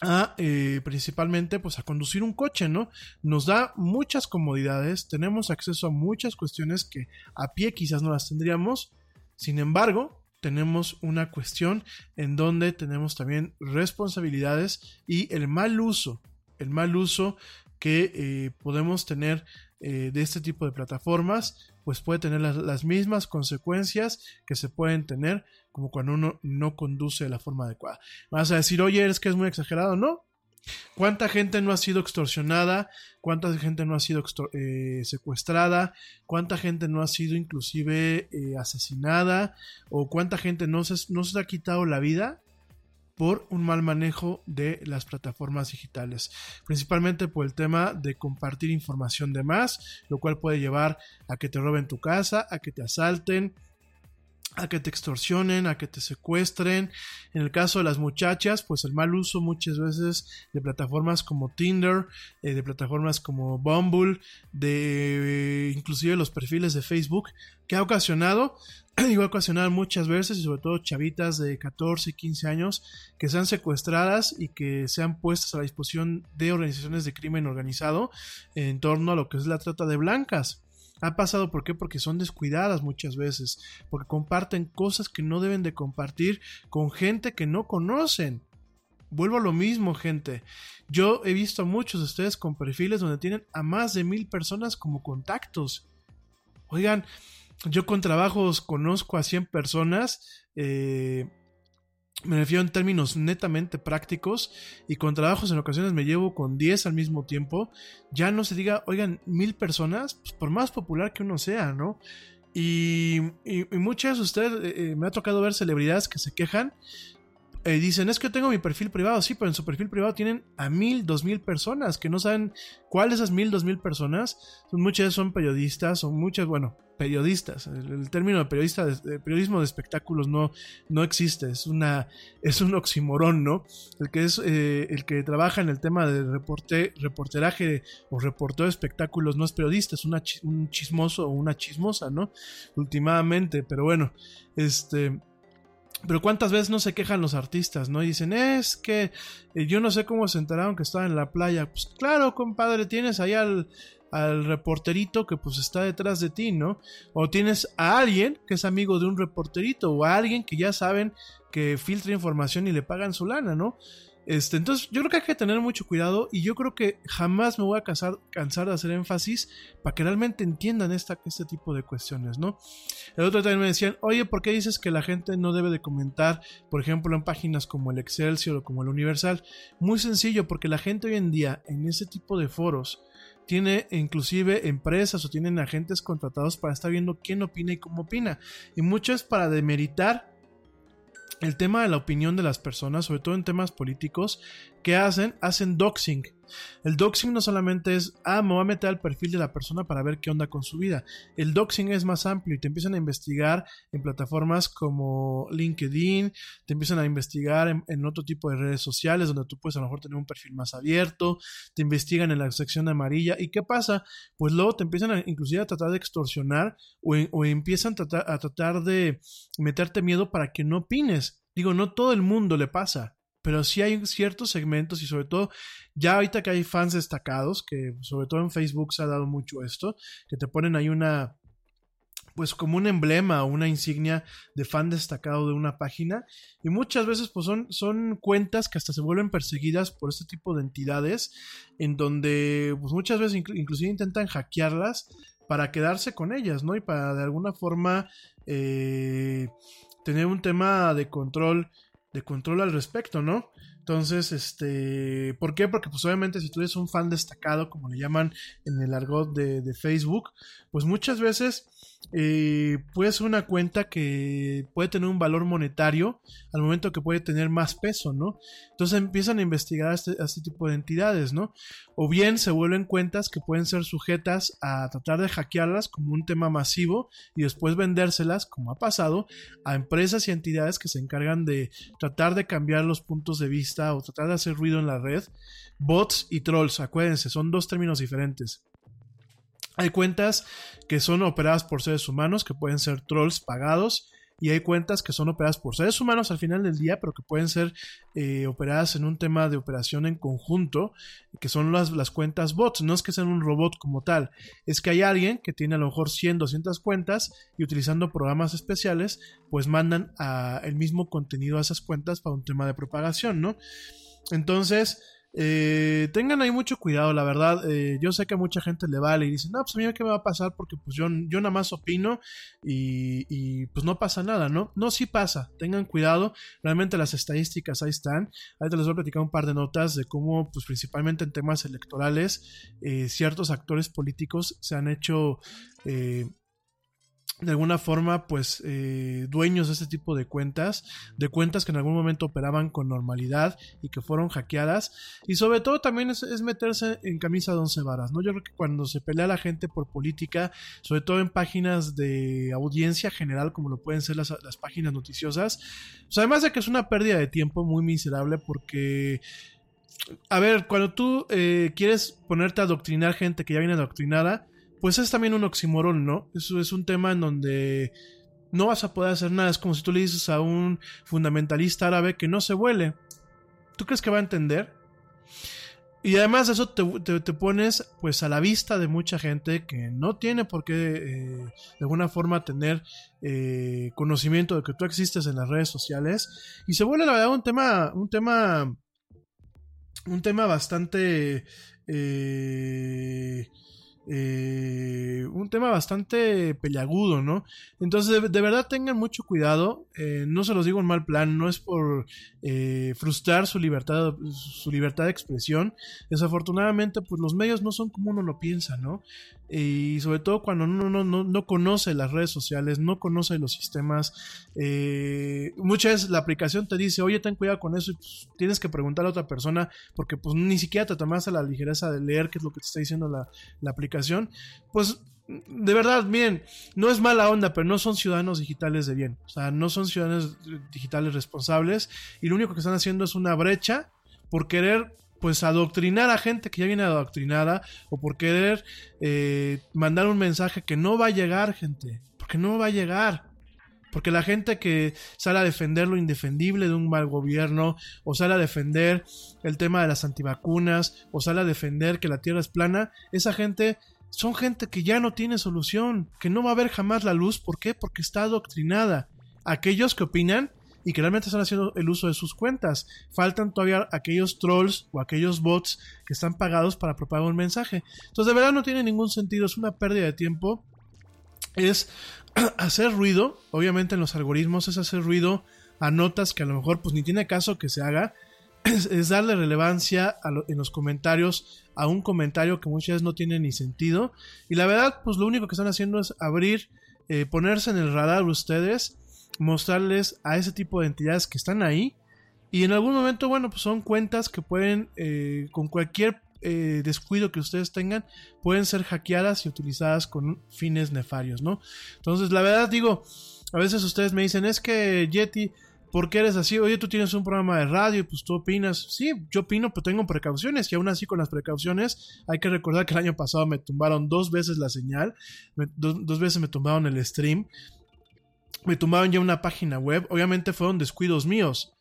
[SPEAKER 1] a eh, principalmente pues a conducir un coche, ¿no? Nos da muchas comodidades, tenemos acceso a muchas cuestiones que a pie quizás no las tendríamos, sin embargo, tenemos una cuestión en donde tenemos también responsabilidades y el mal uso, el mal uso que eh, podemos tener eh, de este tipo de plataformas, pues puede tener las, mismas consecuencias que se pueden tener como cuando uno no conduce de la forma adecuada. Vas a decir, oye, es que es muy exagerado, ¿no? ¿Cuánta gente no ha sido extorsionada? ¿Cuánta gente no ha sido eh, secuestrada? ¿Cuánta gente no ha sido inclusive eh, asesinada? ¿O cuánta gente no se, no se ha quitado la vida por un mal manejo de las plataformas digitales? Principalmente por el tema de compartir información de más, lo cual puede llevar a que te roben tu casa, a que te asalten, a que te extorsionen, a que te secuestren. En el caso de las muchachas, pues el mal uso muchas veces de plataformas como Tinder, eh, de plataformas como Bumble, de eh, inclusive los perfiles de Facebook, que ha ocasionado, ha ocasionado muchas veces, y sobre todo chavitas de 14 y 15 años, que sean secuestradas y que sean puestas a la disposición de organizaciones de crimen organizado en torno a lo que es la trata de blancas. Ha pasado, ¿por qué? Porque son descuidadas muchas veces, porque comparten cosas que no deben de compartir con gente que no conocen. Vuelvo a lo mismo, gente. Yo he visto a muchos de ustedes con perfiles donde tienen a más de mil personas como contactos. Oigan, yo con trabajos conozco a 100 personas. eh, me refiero en términos netamente prácticos y con trabajos en ocasiones me llevo con 10 al mismo tiempo. Ya no se diga, oigan, mil personas, pues por más popular que uno sea, ¿no? Y, y- muchas de ustedes, eh, eh, me ha tocado ver celebridades que se quejan. Eh, dicen, es que tengo mi perfil privado, sí, pero en su perfil privado tienen a mil, dos mil personas que no saben cuáles esas mil, dos mil personas. Son, muchas son periodistas, son muchas, bueno, periodistas. El, término de periodista, de, de periodismo de espectáculos no, no existe, es una, es un oximorón, ¿no? El que es, eh, el que trabaja en el tema de reporte, reporteraje o reportero de espectáculos no es periodista, es una, un chismoso o una chismosa, ¿no? Últimamente, pero bueno, este... Pero cuántas veces no se quejan los artistas, ¿no? Y dicen, es que eh, yo no sé cómo se enteraron que estaba en la playa. Pues claro, compadre, tienes ahí al, al reporterito que pues está detrás de ti, ¿no? O tienes a alguien que es amigo de un reporterito o a alguien que ya saben que filtra información y le pagan su lana, ¿no? Este, entonces yo creo que hay que tener mucho cuidado y yo creo que jamás me voy a cansar de hacer énfasis para que realmente entiendan esta, este tipo de cuestiones, ¿no? El otro también me decían, oye, ¿por qué dices que la gente no debe de comentar, por ejemplo, en páginas como el Excelsior o como el Universal? Muy sencillo, porque la gente hoy en día en ese tipo de foros tiene inclusive empresas o tienen agentes contratados para estar viendo quién opina y cómo opina. Y mucho es para demeritar el tema de la opinión de las personas, sobre todo en temas políticos, ¿qué hacen? Hacen doxing. El doxing no solamente es, ah, me voy a meter al perfil de la persona para ver qué onda con su vida. El doxing es más amplio y te empiezan a investigar en plataformas como LinkedIn, te empiezan a investigar en, otro tipo de redes sociales donde tú puedes a lo mejor tener un perfil más abierto, te investigan en la sección amarilla. ¿Y qué pasa? Pues luego te empiezan a, inclusive a tratar de extorsionar o, o empiezan a tratar de meterte miedo para que no opines. Digo, no todo el mundo le pasa, pero sí hay ciertos segmentos y sobre todo ya ahorita que hay fans destacados, que sobre todo en Facebook se ha dado mucho esto, que te ponen ahí una, pues como un emblema o una insignia de fan destacado de una página y muchas veces pues son, son cuentas que hasta se vuelven perseguidas por este tipo de entidades en donde pues muchas veces inclu- inclusive intentan hackearlas para quedarse con ellas, ¿no? Y para de alguna forma eh, tener un tema de control, de control al respecto, ¿no? Entonces, este, ¿por qué? Porque pues obviamente si tú eres un fan destacado, como le llaman en el argot de, de Facebook, pues muchas veces eh, puede ser una cuenta que puede tener un valor monetario al momento que puede tener más peso, ¿no? Entonces empiezan a investigar este, a este tipo de entidades, ¿no? O bien se vuelven cuentas que pueden ser sujetas a tratar de hackearlas como un tema masivo y después vendérselas, como ha pasado, a empresas y entidades que se encargan de tratar de cambiar los puntos de vista o tratar de hacer ruido en la red. Bots y trolls, acuérdense, son dos términos diferentes. Hay cuentas que son operadas por seres humanos, que pueden ser trolls pagados, y hay cuentas que son operadas por seres humanos al final del día, pero que pueden ser eh, operadas en un tema de operación en conjunto, que son las, las, cuentas bots. No es que sean un robot como tal, es que hay alguien que tiene a lo mejor 100, 200 cuentas y utilizando programas especiales, pues mandan el mismo contenido a esas cuentas para un tema de propagación, ¿no? Entonces, eh, tengan ahí mucho cuidado, la verdad. Eh, yo sé que a mucha gente le vale y dice, no, pues a mí qué me va a pasar porque pues yo, yo nada más opino y, y, pues no pasa nada, ¿no? No, sí pasa, tengan cuidado. Realmente las estadísticas ahí están. Ahorita les voy a platicar un par de notas de cómo, pues principalmente en temas electorales, eh, ciertos actores políticos se han hecho de alguna forma, pues, eh, dueños de este tipo de cuentas, de cuentas que en algún momento operaban con normalidad y que fueron hackeadas. Y sobre todo también es, es, meterse en camisa de once varas, ¿no? Yo creo que cuando se pelea la gente por política, sobre todo en páginas de audiencia general, como lo pueden ser las, las páginas noticiosas, pues además de que es una pérdida de tiempo muy miserable porque a ver, cuando tú eh, quieres ponerte a adoctrinar gente que ya viene adoctrinada, pues es también un oxímoron, ¿no? Eso es un tema en donde no vas a poder hacer nada. Es como si tú le dices a un fundamentalista árabe que no se vuele. ¿Tú crees que va a entender? Y además de eso te, pones pues a la vista de mucha gente que no tiene por qué eh, de alguna forma tener eh, conocimiento de que tú existes en las redes sociales y se vuelve la verdad un tema un tema un tema bastante eh, eh, un tema bastante peleagudo, ¿no? Entonces, de, verdad tengan mucho cuidado. Eh, no se los digo en mal plan, no es por eh, frustrar su libertad, su libertad de expresión. Desafortunadamente, pues los medios no son como uno lo piensa, ¿no? Y sobre todo cuando uno no, no, no conoce las redes sociales, no conoce los sistemas. Muchas veces la aplicación te dice, oye, ten cuidado con eso, y pues, tienes que preguntar a otra persona, porque pues ni siquiera te tomaste la ligereza de leer qué es lo que te está diciendo la, la aplicación. Pues de verdad, miren, no es mala onda, pero no son ciudadanos digitales de bien. O sea, no son ciudadanos digitales responsables. Y lo único que están haciendo es una brecha por querer, pues, adoctrinar a gente que ya viene adoctrinada. O por querer eh, mandar un mensaje que no va a llegar, gente. Porque no va a llegar. Porque la gente que sale a defender lo indefendible de un mal gobierno, o sale a defender el tema de las antivacunas, o sale a defender que la tierra es plana, esa gente son gente que ya no tiene solución, que no va a ver jamás la luz. ¿Por qué? Porque está adoctrinada. Aquellos que opinan y que realmente están haciendo el uso de sus cuentas. Faltan todavía aquellos trolls o aquellos bots que están pagados para propagar un mensaje. Entonces, de verdad no tiene ningún sentido, es una pérdida de tiempo. Es hacer ruido, obviamente en los algoritmos es hacer ruido a notas que a lo mejor pues ni tiene caso que se haga. Es, darle relevancia en los comentarios a un comentario que muchas veces no tiene ni sentido. Y la verdad, pues lo único que están haciendo es abrir, eh, ponerse en el radar ustedes, mostrarles a ese tipo de entidades que están ahí. Y en algún momento, bueno, pues son cuentas que pueden, eh, con cualquier eh, descuido que ustedes tengan, pueden ser hackeadas y utilizadas con fines nefarios, ¿no? Entonces, la verdad digo, a veces ustedes me dicen, es que Yeti ¿Por qué eres así? Oye, tú tienes un programa de radio y pues tú opinas. Sí, yo opino, pero tengo precauciones y aún así con las precauciones hay que recordar que el año pasado me tumbaron dos veces la señal, me, do, dos veces me tumbaron el stream, me tumbaron ya una página web, obviamente fueron descuidos míos.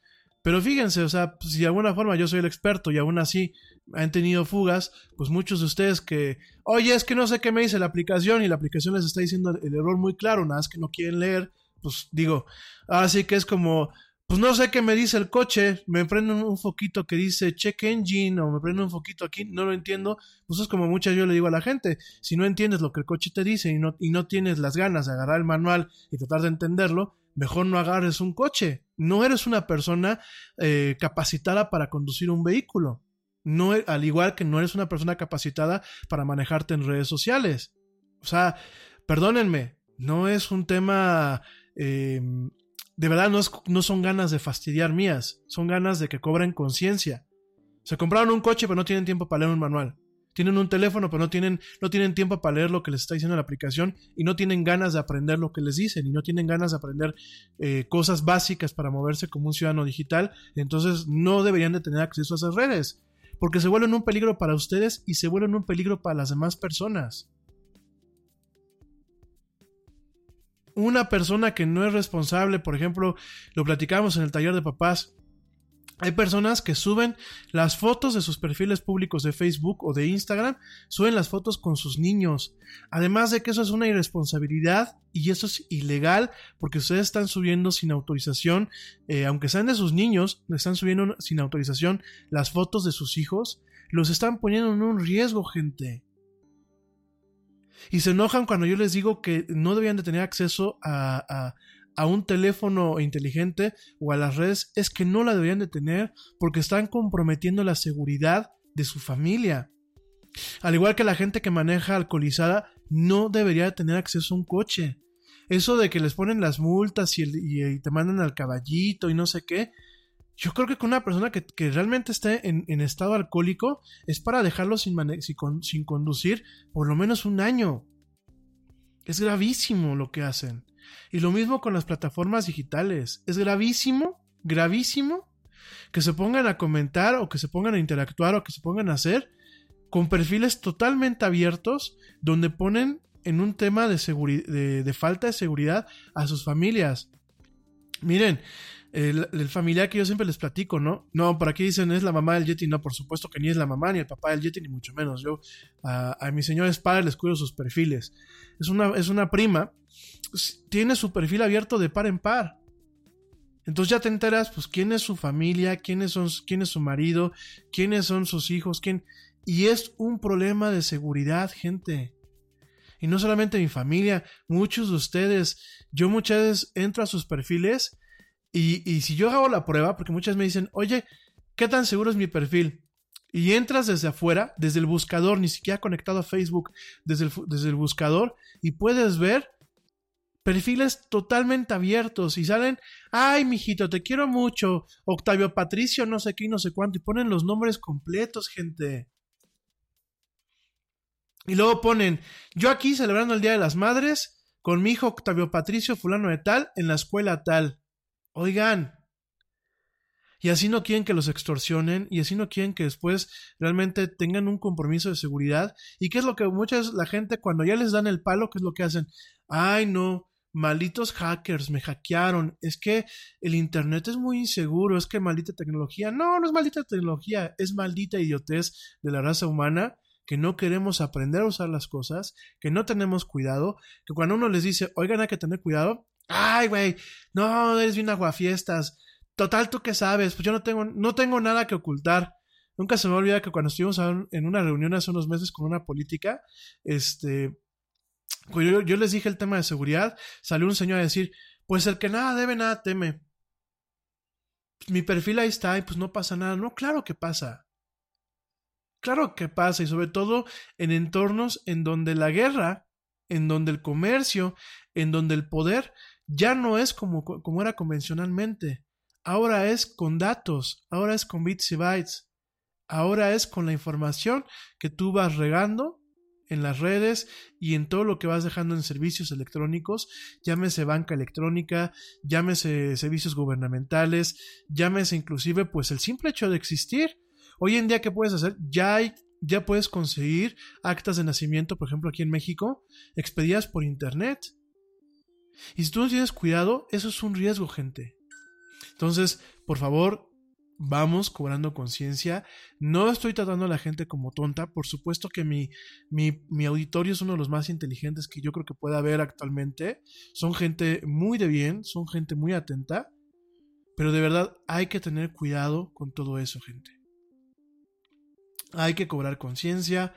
[SPEAKER 1] Pero fíjense, o sea, pues, si de alguna forma yo soy el experto y aún así han tenido fugas, pues muchos de ustedes que, oye, es que no sé qué me dice la aplicación y la aplicación les está diciendo el error muy claro, nada es que no quieren leer, pues digo, así que es como, pues no sé qué me dice el coche, me prende un, foquito que dice check engine o me prende un foquito aquí, no lo entiendo, pues es como muchas yo le digo a la gente, si no entiendes lo que el coche te dice y no, y no tienes las ganas de agarrar el manual y tratar de entenderlo, mejor no agarres un coche. No eres una persona eh, capacitada para conducir un vehículo. No, e- al igual que no eres una persona capacitada para manejarte en redes sociales. O sea, perdónenme, no es un tema... eh, de verdad no, es- no son ganas de fastidiar mías, son ganas de que cobren conciencia. Se compraron un coche pero no tienen tiempo para leer un manual. Tienen un teléfono pero no tienen, no tienen tiempo para leer lo que les está diciendo la aplicación y no tienen ganas de aprender lo que les dicen y no tienen ganas de aprender eh, cosas básicas para moverse como un ciudadano digital. Entonces no deberían de tener acceso a esas redes porque se vuelven un peligro para ustedes y se vuelven un peligro para las demás personas. Una persona que no es responsable, por ejemplo, lo platicamos en el taller de papás, hay personas que suben las fotos de sus perfiles públicos de Facebook o de Instagram, suben las fotos con sus niños. Además de que eso es una irresponsabilidad y eso es ilegal porque ustedes están subiendo sin autorización, eh, aunque sean de sus niños, están subiendo sin autorización las fotos de sus hijos, los están poniendo en un riesgo, gente. Y se enojan cuando yo les digo que no debían de tener acceso a, a, a un teléfono inteligente o a las redes, es que no la deberían de tener porque están comprometiendo la seguridad de su familia. Al igual que la gente que maneja alcoholizada, no debería de tener acceso a un coche. Eso de que les ponen las multas y, el- te mandan al caballito y no sé qué, yo creo que con una persona que, que realmente esté en, estado alcohólico es para dejarlo sin, sin conducir por lo menos un año. Es gravísimo lo que hacen. Y lo mismo con las plataformas digitales. Es gravísimo, gravísimo que se pongan a comentar o que se pongan a interactuar o que se pongan a hacer con perfiles totalmente abiertos donde ponen en un tema de, de, de falta de seguridad a sus familias. Miren, el, familiar que yo siempre les platico, ¿no? No, por aquí dicen es la mamá del Yeti, no, por supuesto que ni es la mamá ni el papá del Yeti, ni mucho menos. Yo a, a mis señores padres les cuido sus perfiles. Es una, es una prima, tiene su perfil abierto de par en par. Entonces ya te enteras, pues, quién es su familia, quiénes son, quién es su marido, quiénes son sus hijos, quién. Y es un problema de seguridad, gente. Y no solamente mi familia, muchos de ustedes. Yo muchas veces entro a sus perfiles y, y si yo hago la prueba, porque muchas me dicen, oye, ¿qué tan seguro es mi perfil? Y entras desde afuera, desde el buscador, ni siquiera conectado a Facebook, desde el, desde el buscador, y puedes ver perfiles totalmente abiertos y salen, ay, mijito, te quiero mucho, Octavio Patricio, no sé qué no sé cuánto, y ponen los nombres completos, gente. Y luego ponen, yo aquí celebrando el Día de las Madres con mi hijo Octavio Patricio, fulano de tal, en la escuela tal. Oigan. Y así no quieren que los extorsionen y así no quieren que después realmente tengan un compromiso de seguridad. ¿Y qué es lo que muchas la gente cuando ya les dan el palo, qué es lo que hacen? Ay, no, malditos hackers, me hackearon. Es que el internet es muy inseguro, es que maldita tecnología. No, no es maldita tecnología, es maldita idiotez de la raza humana que no queremos aprender a usar las cosas, que no tenemos cuidado, que cuando uno les dice, oigan, hay que tener cuidado, ay, güey, no, eres bien aguafiestas, total, tú qué sabes, pues yo no tengo, no tengo nada que ocultar. Nunca se me olvida que cuando estuvimos en una reunión hace unos meses con una política, este, pues yo, yo les dije el tema de seguridad, salió un señor a decir, pues el que nada debe, nada teme. Mi perfil ahí está y pues no pasa nada. No, claro que pasa. Claro que pasa y sobre todo en entornos en donde la guerra, en donde el comercio, en donde el poder ya no es como, como era convencionalmente. Ahora es con datos, ahora es con bits y bytes, ahora es con la información que tú vas regando en las redes y en todo lo que vas dejando en servicios electrónicos, llámese banca electrónica, llámese servicios gubernamentales, llámese inclusive pues el simple hecho de existir. Hoy en día, ¿qué puedes hacer? Ya hay, ya puedes conseguir actas de nacimiento, por ejemplo, aquí en México, expedidas por internet. Y si tú no tienes cuidado, eso es un riesgo, gente. Entonces, por favor, vamos cobrando conciencia. No estoy tratando a la gente como tonta. Por supuesto que mi, mi, mi, auditorio es uno de los más inteligentes que yo creo que pueda haber actualmente. Son gente muy de bien, son gente muy atenta. Pero de verdad hay que tener cuidado con todo eso, gente. Hay que cobrar conciencia,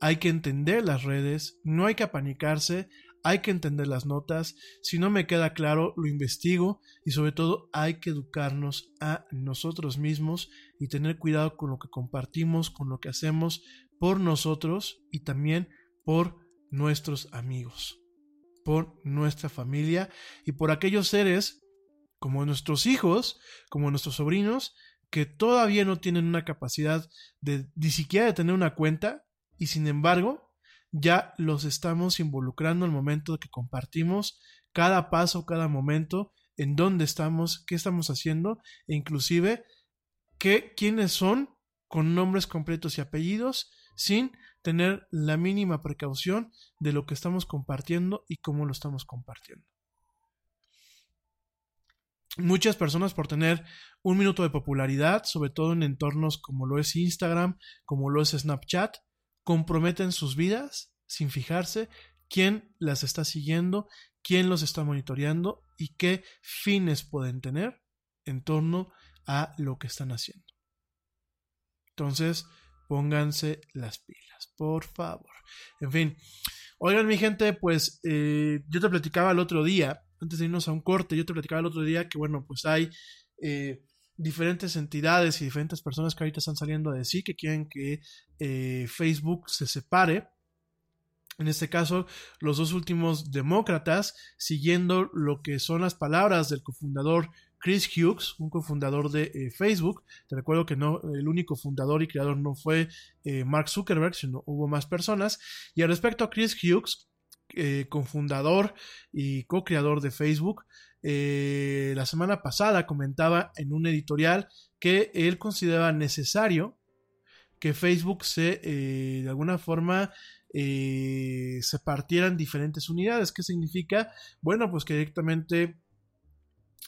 [SPEAKER 1] hay que entender las redes, no hay que apanicarse, hay que entender las notas, si no me queda claro, lo investigo y sobre todo hay que educarnos a nosotros mismos y tener cuidado con lo que compartimos, con lo que hacemos por nosotros y también por nuestros amigos, por nuestra familia y por aquellos seres como nuestros hijos, como nuestros sobrinos, que todavía no tienen una capacidad de ni siquiera de tener una cuenta y sin embargo ya los estamos involucrando al momento que compartimos cada paso, cada momento, en dónde estamos, qué estamos haciendo e inclusive qué, quiénes son con nombres completos y apellidos sin tener la mínima precaución de lo que estamos compartiendo y cómo lo estamos compartiendo. Muchas personas por tener un minuto de popularidad, sobre todo en entornos como lo es Instagram, como lo es Snapchat, comprometen sus vidas sin fijarse quién las está siguiendo, quién los está monitoreando y qué fines pueden tener en torno a lo que están haciendo. Entonces, pónganse las pilas, por favor. En fin, oigan mi gente, pues eh, yo te platicaba el otro día, antes de irnos a un corte, yo te platicaba el otro día que, bueno, pues hay... Eh, diferentes entidades y diferentes personas que ahorita están saliendo a decir que quieren que eh, Facebook se separe. En este caso, los dos últimos demócratas, siguiendo lo que son las palabras del cofundador Chris Hughes, un cofundador de eh, Facebook. Te recuerdo que no, el único fundador y creador no fue eh, Mark Zuckerberg, sino hubo más personas. Y al respecto a Chris Hughes, cofundador y co-creador de Facebook, eh, la semana pasada comentaba en un editorial que él consideraba necesario que Facebook se, eh, de alguna forma, eh, se partiera en diferentes unidades. ¿Qué significa? Bueno, pues que directamente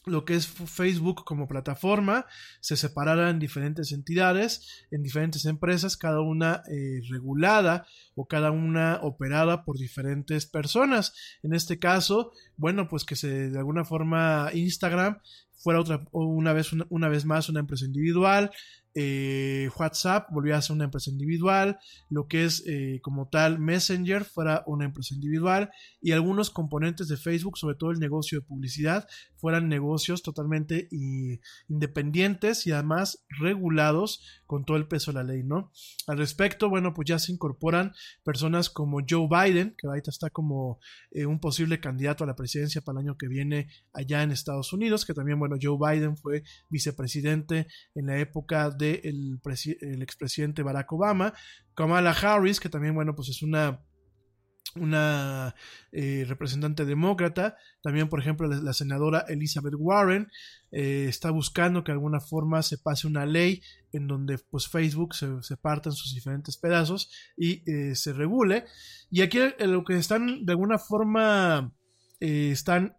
[SPEAKER 1] lo que es Facebook como plataforma se separara en diferentes entidades, en diferentes empresas, cada una eh, regulada o cada una operada por diferentes personas. En este caso, bueno, pues que se de alguna forma Instagram fuera otra una vez una vez más una empresa individual, eh, WhatsApp volvió a ser una empresa individual, lo que es eh, como tal Messenger fuera una empresa individual y algunos componentes de Facebook, sobre todo el negocio de publicidad, fueran negocios totalmente independientes y además regulados con todo el peso de la ley, ¿no? Al respecto, bueno, pues ya se incorporan personas como Joe Biden, que ahorita está como eh, un posible candidato a la presidencia para el año que viene allá en Estados Unidos, que también, bueno, Joe Biden fue vicepresidente en la época de el, expresidente Barack Obama, Kamala Harris, que también, bueno, pues es una una eh, representante demócrata, también por ejemplo la, senadora Elizabeth Warren eh, está buscando que de alguna forma se pase una ley en donde pues Facebook se, se parta en sus diferentes pedazos y eh, se regule. Y aquí lo que están de alguna forma están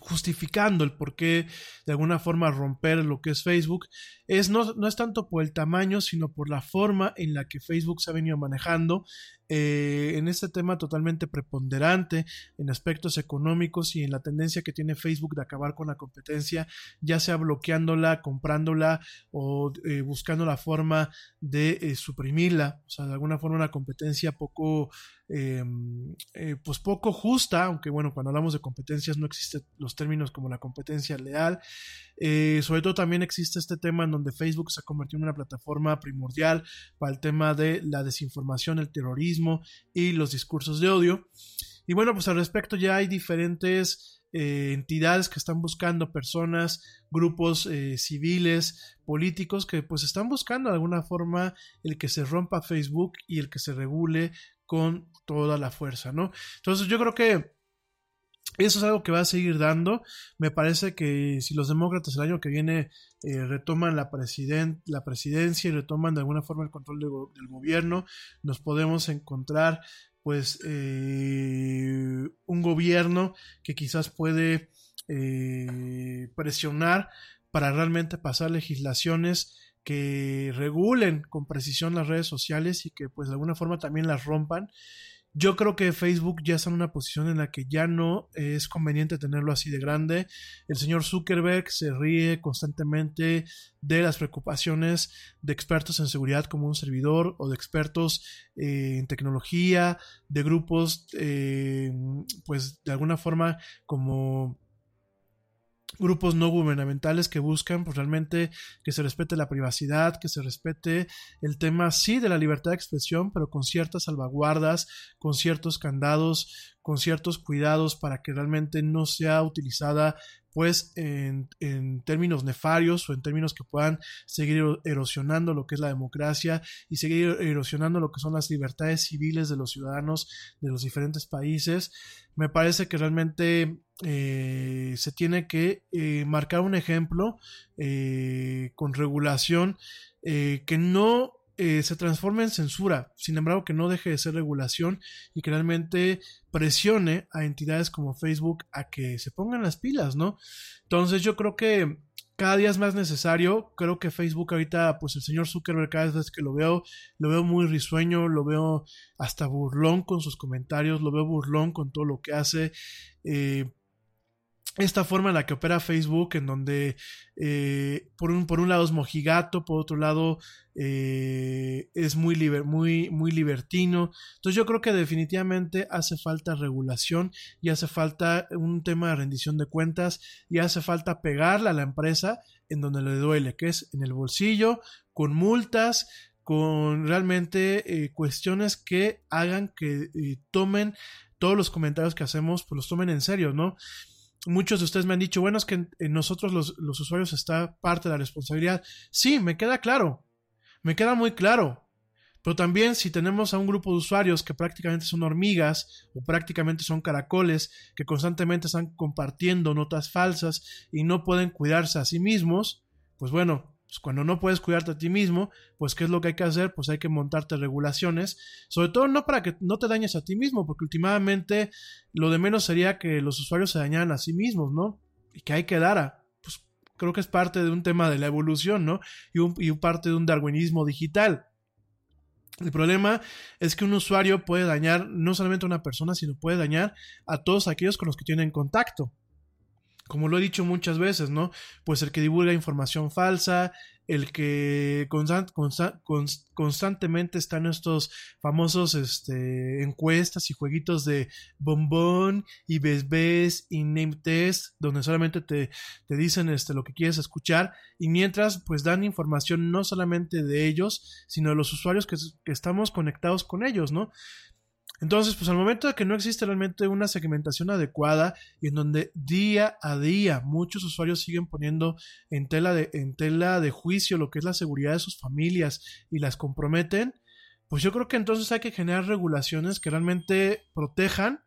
[SPEAKER 1] justificando el por qué de alguna forma romper lo que es Facebook, es no, no, es tanto por el tamaño, sino por la forma en la que Facebook se ha venido manejando eh, en este tema totalmente preponderante en aspectos económicos y en la tendencia que tiene Facebook de acabar con la competencia, ya sea bloqueándola, comprándola o eh, buscando la forma de eh, suprimirla, o sea, de alguna forma una competencia poco, em, pues poco justa, aunque bueno, cuando hablamos de competencias no existen los términos como la competencia leal, sobre todo también existe este tema en donde Facebook se ha convertido en una plataforma primordial para el tema de la desinformación, el terrorismo, y los discursos de odio. Y bueno, pues al respecto ya hay diferentes eh, entidades que están buscando personas, grupos eh, civiles, políticos que pues están buscando de alguna forma el que se rompa Facebook y el que se regule con toda la fuerza, ¿no? Entonces yo creo que eso es algo que va a seguir dando. Me parece que si los demócratas el año que viene eh, retoman la, la presidencia y retoman de alguna forma el control del gobierno, nos podemos encontrar pues eh, un gobierno que quizás puede eh, presionar para realmente pasar legislaciones que regulen con precisión las redes sociales y que pues de alguna forma también las rompan yo creo que Facebook ya está en una posición en la que ya no es conveniente tenerlo así de grande. El señor Zuckerberg se ríe constantemente de las preocupaciones de expertos en seguridad como un servidor o de expertos eh, en tecnología, de grupos, eh, pues de alguna forma como grupos no gubernamentales que buscan pues realmente que se respete la privacidad, que se respete el tema sí de la libertad de expresión, pero con ciertas salvaguardas, con ciertos candados, con ciertos cuidados para que realmente no sea utilizada pues en, en, términos nefarios o en términos que puedan seguir erosionando lo que es la democracia y seguir erosionando lo que son las libertades civiles de los ciudadanos de los diferentes países. Me parece que realmente eh, se tiene que eh, marcar un ejemplo eh, con regulación que no eh, se transforme en censura, sin embargo que no deje de ser regulación y que realmente presione a entidades como Facebook a que se pongan las pilas, ¿no? Entonces yo creo que cada día es más necesario. Creo que Facebook ahorita, pues el señor Zuckerberg cada vez que lo veo, lo veo muy risueño, lo veo hasta burlón con sus comentarios, lo veo burlón con todo lo que hace. Eh, esta forma en la que opera Facebook, en donde eh, por, un, por un lado es mojigato, por otro lado eh, es muy, muy, muy libertino. Entonces yo creo que definitivamente hace falta regulación y hace falta un tema de rendición de cuentas y hace falta pegarle a la empresa en donde le duele, que es en el bolsillo, con multas, con realmente eh, cuestiones que hagan que tomen todos los comentarios que hacemos, pues los tomen en serio, ¿no? Muchos de ustedes me han dicho, bueno, es que en, nosotros los, los, usuarios está parte de la responsabilidad. Sí, me queda claro, me queda muy claro. Pero también si tenemos a un grupo de usuarios que prácticamente son hormigas o prácticamente son caracoles que constantemente están compartiendo notas falsas y no pueden cuidarse a sí mismos, pues bueno, pues cuando no puedes cuidarte a ti mismo, pues ¿qué es lo que hay que hacer? Pues hay que montarte regulaciones, sobre todo no para que no te dañes a ti mismo, porque últimamente lo de menos sería que los usuarios se dañaran a sí mismos, ¿no? Y que hay que dar pues creo que es parte de un tema de la evolución, ¿no? Y, un, y parte de un darwinismo digital. El problema es que un usuario puede dañar no solamente a una persona, sino puede dañar a todos aquellos con los que tienen contacto como lo he dicho muchas veces, ¿no? Pues el que divulga información falsa, el que constant, constant, constantemente están estos famosos este, encuestas y jueguitos de bombón y besbes y name test, donde solamente te, te dicen este, lo que quieres escuchar y mientras pues dan información no solamente de ellos, sino de los usuarios que, que estamos conectados con ellos, ¿no? Entonces, pues al momento de que no existe realmente una segmentación adecuada y en donde día a día muchos usuarios siguen poniendo en tela de, en tela de juicio lo que es la seguridad de sus familias y las comprometen, pues yo creo que entonces hay que generar regulaciones que realmente protejan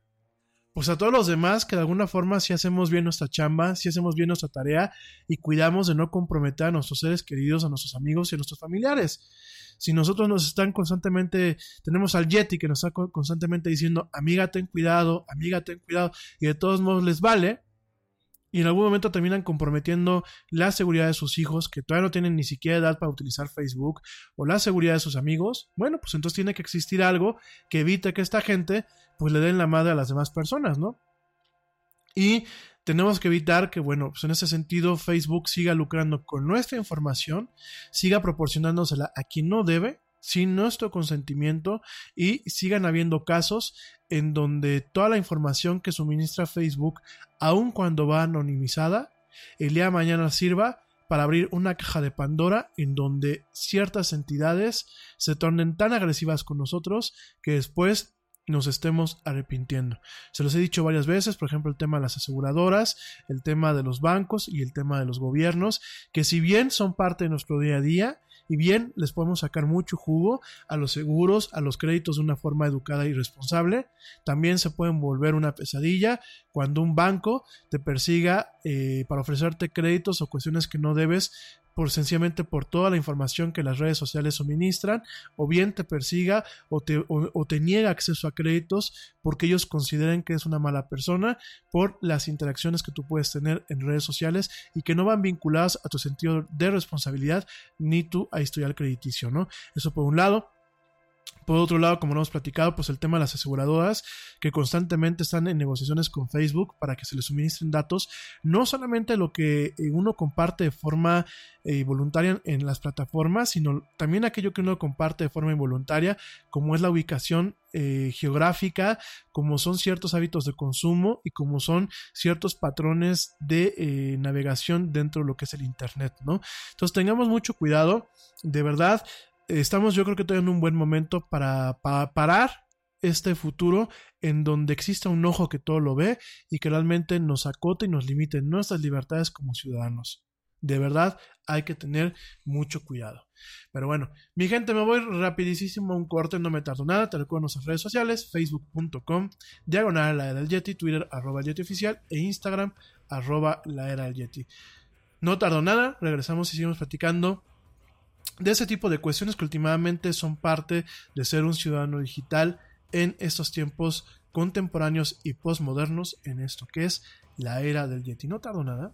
[SPEAKER 1] pues a todos los demás que de alguna forma si hacemos bien nuestra chamba, si hacemos bien nuestra tarea y cuidamos de no comprometer a nuestros seres queridos, a nuestros amigos y a nuestros familiares si nosotros nos están constantemente, tenemos al Yeti que nos está constantemente diciendo, amiga, ten cuidado, amiga, ten cuidado, y de todos modos les vale, y en algún momento terminan comprometiendo la seguridad de sus hijos, que todavía no tienen ni siquiera edad para utilizar Facebook, o la seguridad de sus amigos, bueno, pues entonces tiene que existir algo que evite que esta gente pues le den la madre a las demás personas, ¿no? Y tenemos que evitar que, bueno, pues en ese sentido Facebook siga lucrando con nuestra información, siga proporcionándosela a quien no debe, sin nuestro consentimiento y sigan habiendo casos en donde toda la información que suministra Facebook, aun cuando va anonimizada, el día de mañana sirva para abrir una caja de Pandora en donde ciertas entidades se tornen tan agresivas con nosotros que después nos estemos arrepintiendo. Se los he dicho varias veces, por ejemplo, el tema de las aseguradoras, el tema de los bancos y el tema de los gobiernos, que si bien son parte de nuestro día a día, y bien les podemos sacar mucho jugo a los seguros, a los créditos de una forma educada y responsable, también se pueden volver una pesadilla cuando un banco te persiga eh, para ofrecerte créditos o cuestiones que no debes por sencillamente por toda la información que las redes sociales suministran, o bien te persiga o te, o, te niega acceso a créditos porque ellos consideren que es una mala persona por las interacciones que tú puedes tener en redes sociales y que no van vinculadas a tu sentido de responsabilidad ni tu historial crediticio, ¿no? Eso por un lado. Por otro lado, como no hemos platicado, pues el tema de las aseguradoras que constantemente están en negociaciones con Facebook para que se les suministren datos, no solamente lo que eh, uno comparte de forma eh, voluntaria en las plataformas, sino también aquello que uno comparte de forma involuntaria, como es la ubicación eh, geográfica, como son ciertos hábitos de consumo y como son ciertos patrones de navegación dentro de lo que es el Internet, ¿no? Entonces tengamos mucho cuidado, de verdad, estamos yo creo que todavía en un buen momento para, para parar este futuro en donde exista un ojo que todo lo ve y que realmente nos acote y nos limite nuestras libertades como ciudadanos. De verdad, hay que tener mucho cuidado. Pero bueno, mi gente, me voy rapidísimo a un corte, no me tardo nada. Te recuerdo nuestras redes sociales, facebook.com, diagonal la era del Yeti, Twitter, arroba Yeti oficial e Instagram, arroba la era del Yeti. No tardo nada, regresamos y seguimos platicando de ese tipo de cuestiones que últimamente son parte de ser un ciudadano digital en estos tiempos contemporáneos y postmodernos en esto que es la era del Yeti. No tardo nada.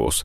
[SPEAKER 2] huevos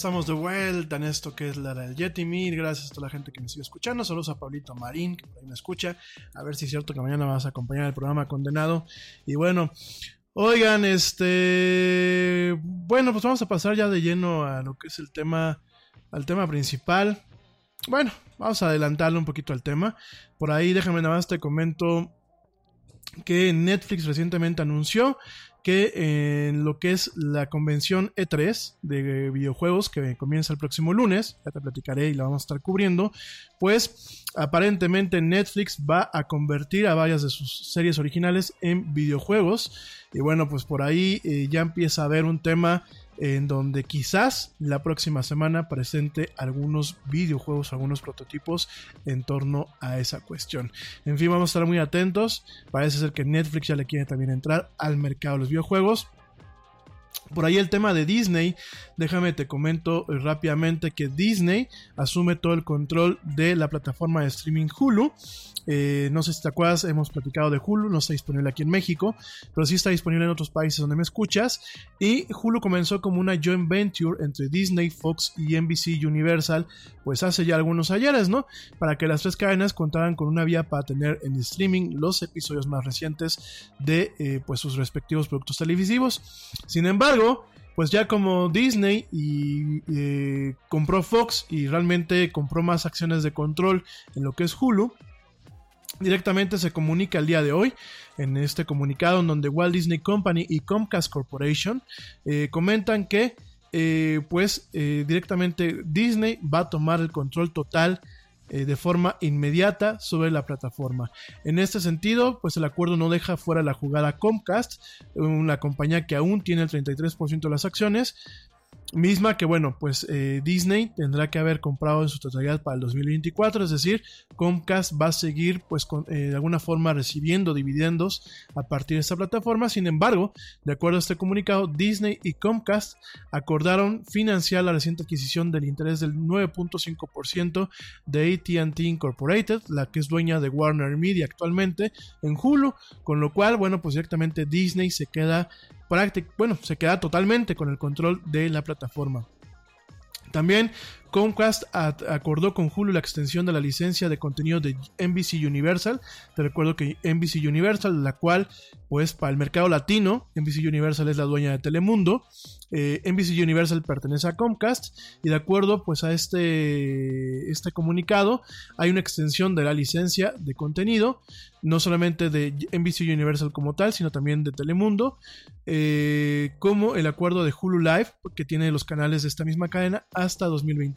[SPEAKER 1] Estamos de vuelta en esto que es la del Yeti. Mil gracias a toda la gente que me sigue escuchando. Saludos a Pablito Marín, que por ahí me escucha. A ver si es cierto que mañana vas a acompañar el programa Condenado. Y bueno, oigan, este. Bueno, pues vamos a pasar ya de lleno a lo que es el tema. Al tema principal. Bueno, vamos a adelantarle un poquito al tema. Por ahí, déjame nada más te comento que Netflix recientemente anunció que en lo que es la convención E3 de videojuegos que comienza el próximo lunes, ya te platicaré y la vamos a estar cubriendo, pues aparentemente Netflix va a convertir a varias de sus series originales en videojuegos. Y bueno, pues por ahí eh, ya empieza a haber un tema en donde quizás la próxima semana presente algunos videojuegos, algunos prototipos en torno a esa cuestión. En fin, vamos a estar muy atentos. Parece ser que Netflix ya le quiere también entrar al mercado de los videojuegos. Por ahí el tema de Disney, déjame te comento rápidamente que Disney asume todo el control de la plataforma de streaming Hulu. Eh, no sé si te acuerdas, hemos platicado de Hulu, no está disponible aquí en México, pero sí está disponible en otros países donde me escuchas. Y Hulu comenzó como una joint venture entre Disney, Fox y NBC Universal, pues hace ya algunos ayeres, ¿no? Para que las tres cadenas contaran con una vía para tener en streaming los episodios más recientes de eh, pues sus respectivos productos televisivos. Sin embargo, pues ya como Disney y eh, compró Fox y realmente compró más acciones de control en lo que es Hulu, directamente se comunica el día de hoy en este comunicado en donde Walt Disney Company y Comcast Corporation eh, comentan que eh, pues directamente Disney va a tomar el control total eh, de forma inmediata sobre la plataforma. En este sentido, pues el acuerdo no deja fuera la jugada Comcast, una compañía que aún tiene el 33% de las acciones, misma que bueno, pues eh, Disney tendrá que haber comprado en su totalidad para el 2024, es decir, Comcast va a seguir pues eh, de alguna forma recibiendo dividendos a partir de esta plataforma, sin embargo, de acuerdo a este comunicado, Disney y Comcast acordaron financiar la reciente adquisición del interés del 9.5% de AT&T Incorporated, la que es dueña de Warner Media actualmente en Hulu, con lo cual, bueno, pues directamente Disney se queda bueno, se queda totalmente con el control de la plataforma. También Comcast acordó con Hulu la extensión de la licencia de contenido de NBC Universal. Te recuerdo que NBC Universal, la cual, pues, para el mercado latino, NBC Universal es la dueña de Telemundo. Eh, NBC Universal pertenece a Comcast y de acuerdo, pues, a este, este comunicado, hay una extensión de la licencia de contenido, no solamente de NBC Universal como tal, sino también de Telemundo, eh, como el acuerdo de Hulu Live, que tiene los canales de esta misma cadena hasta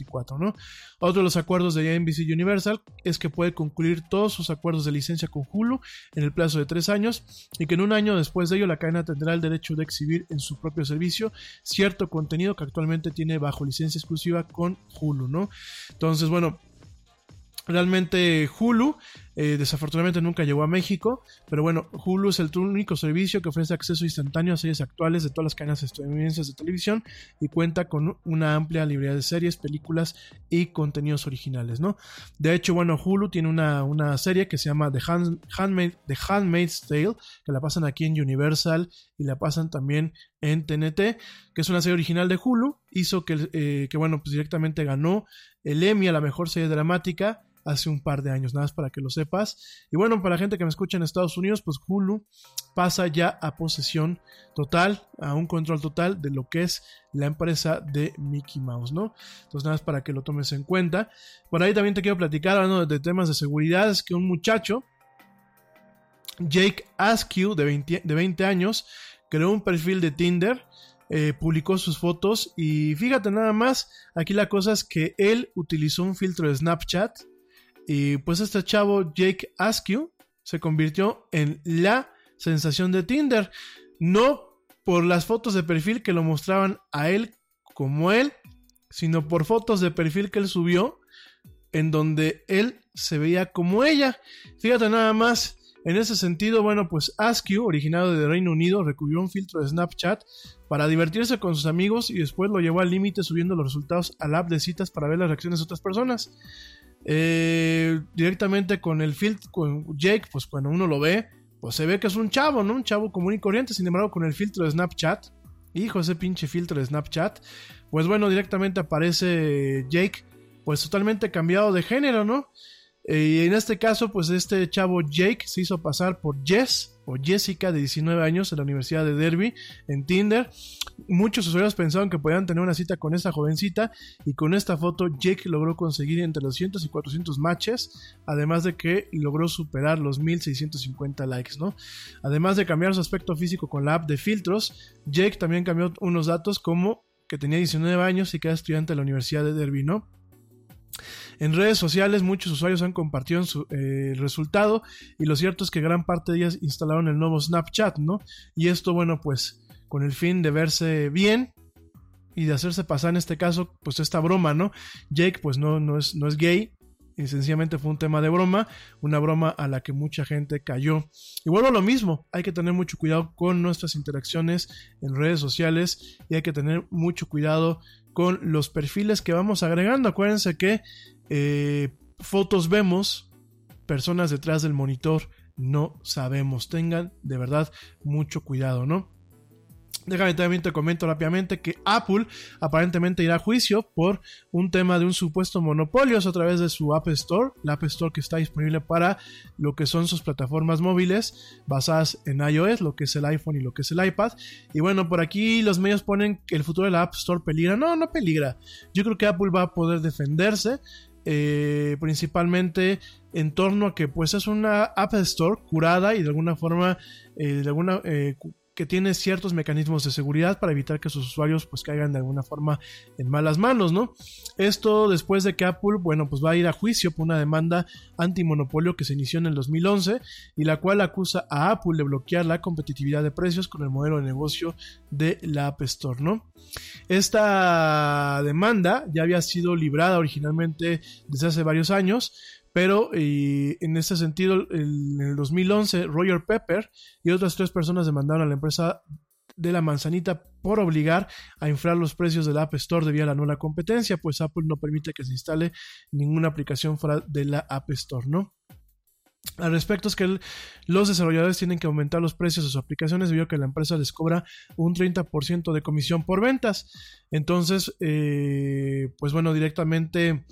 [SPEAKER 1] 2020. ¿no? Otro de los acuerdos de NBC Universal es que puede concluir todos sus acuerdos de licencia con Hulu en el plazo de tres años y que en un año después de ello la cadena tendrá el derecho de exhibir en su propio servicio cierto contenido que actualmente tiene bajo licencia exclusiva con Hulu, ¿no? Entonces, bueno, Realmente Hulu, eh, desafortunadamente nunca llegó a México, pero bueno, Hulu es el único servicio que ofrece acceso instantáneo a series actuales de todas las cadenas estadounidenses de televisión y cuenta con una amplia librería de series, películas y contenidos originales, ¿no? De hecho, bueno, Hulu tiene una, una serie que se llama The, Hand- Handmaid's Tale, que la pasan aquí en Universal y la pasan también en TNT, que es una serie original de Hulu, hizo que, eh, que bueno, pues directamente ganó el Emmy a la mejor serie dramática hace un par de años, nada más para que lo sepas. Y bueno, para la gente que me escucha en Estados Unidos, pues Hulu pasa ya a posesión total, a un control total de lo que es la empresa de Mickey Mouse, ¿no? Entonces nada más para que lo tomes en cuenta. Por ahí también te quiero platicar, hablando de temas de seguridad, es que un muchacho, Jake Askew, de 20, de 20 años, creó un perfil de Tinder, eh, publicó sus fotos y fíjate nada más, aquí la cosa es que él utilizó un filtro de Snapchat y pues este chavo Jake Askew se convirtió en la sensación de Tinder. No por las fotos de perfil que lo mostraban a él como él, sino por fotos de perfil que él subió en donde él se veía como ella. Fíjate nada más. En ese sentido, bueno, pues Askew, originado de Reino Unido, recurrió a un filtro de Snapchat para divertirse con sus amigos y después lo llevó al límite subiendo los resultados al app de citas para ver las reacciones de otras personas. Eh, directamente con el filtro, con Jake, pues cuando uno lo ve, pues se ve que es un chavo, ¿no? Un chavo común y corriente. Sin embargo, con el filtro de Snapchat, hijo, ese pinche filtro de Snapchat, pues bueno, directamente aparece Jake, pues totalmente cambiado de género, ¿no? Y en este caso, pues este chavo Jake se hizo pasar por Jess o Jessica de 19 años en la Universidad de Derby en Tinder. Muchos usuarios pensaban que podían tener una cita con esta jovencita y con esta foto Jake logró conseguir entre 200 y 400 matches, además de que logró superar los 1650 likes, ¿no? Además de cambiar su aspecto físico con la app de filtros, Jake también cambió unos datos como que tenía 19 años y que era estudiante de la Universidad de Derby, ¿no? En redes sociales muchos usuarios han compartido su, eh, el resultado y lo cierto es que gran parte de ellas instalaron el nuevo Snapchat, ¿no? Y esto, bueno, pues con el fin de verse bien y de hacerse pasar en este caso, pues esta broma, ¿no? Jake pues no, no, es, no es gay, y sencillamente fue un tema de broma, una broma a la que mucha gente cayó. Y vuelvo a lo mismo, hay que tener mucho cuidado con nuestras interacciones en redes sociales y hay que tener mucho cuidado con los perfiles que vamos agregando. Acuérdense que eh, fotos vemos, personas detrás del monitor no sabemos. Tengan de verdad mucho cuidado, ¿no? Déjame también te comento rápidamente que Apple aparentemente irá a juicio por un tema de un supuesto monopolio a través de su App Store, la App Store que está disponible para lo que son sus plataformas móviles basadas en iOS, lo que es el iPhone y lo que es el iPad. Y bueno, por aquí los medios ponen que el futuro de la App Store peligra. No, no peligra. Yo creo que Apple va a poder defenderse. Eh, principalmente en torno a que pues es una App Store curada y de alguna forma eh, de alguna eh, que tiene ciertos mecanismos de seguridad para evitar que sus usuarios pues caigan de alguna forma en malas manos, ¿no? Esto después de que Apple, bueno, pues va a ir a juicio por una demanda antimonopolio que se inició en el 2011 y la cual acusa a Apple de bloquear la competitividad de precios con el modelo de negocio de la App Store, ¿no? Esta demanda ya había sido librada originalmente desde hace varios años, pero eh, en este sentido, en el 2011, Roger Pepper y otras tres personas demandaron a la empresa de la manzanita por obligar a inflar los precios de la App Store debido a la nula competencia, pues Apple no permite que se instale ninguna aplicación fuera de la App Store, ¿no? Al respecto es que los desarrolladores tienen que aumentar los precios de sus aplicaciones debido a que la empresa les cobra un 30% de comisión por ventas. Entonces, eh, pues bueno, directamente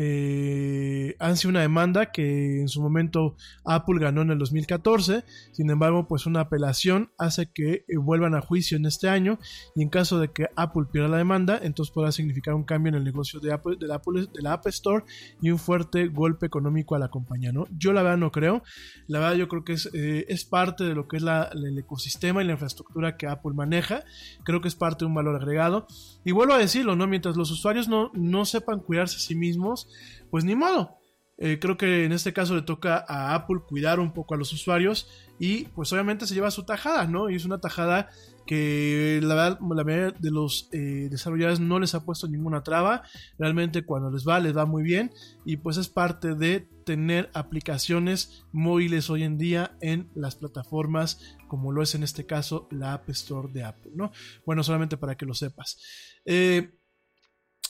[SPEAKER 1] eh, han sido una demanda que en su momento Apple ganó en el 2014. Sin embargo, pues una apelación hace que eh, vuelvan a juicio en este año y en caso de que Apple pierda la demanda, entonces podrá significar un cambio en el negocio de Apple, de la, Apple- App Store y un fuerte golpe económico a la compañía, ¿no? Yo la verdad no creo. La verdad yo creo que es, eh, es parte de lo que es la- el ecosistema y la infraestructura que Apple maneja. Creo que es parte de un valor agregado. Y vuelvo a decirlo, ¿no? Mientras los usuarios no, no sepan cuidarse a sí mismos, pues ni modo. Eh, creo que en este caso le toca a Apple cuidar un poco a los usuarios y pues obviamente se lleva su tajada, ¿no? Y es una tajada que la verdad la mayoría de los eh, desarrolladores no les ha puesto ninguna traba. Realmente cuando les va, les va muy bien. Y pues es parte de tener aplicaciones móviles hoy en día en las plataformas como lo es en este caso la App Store de Apple, ¿no? Bueno, solamente para que lo sepas. Eh,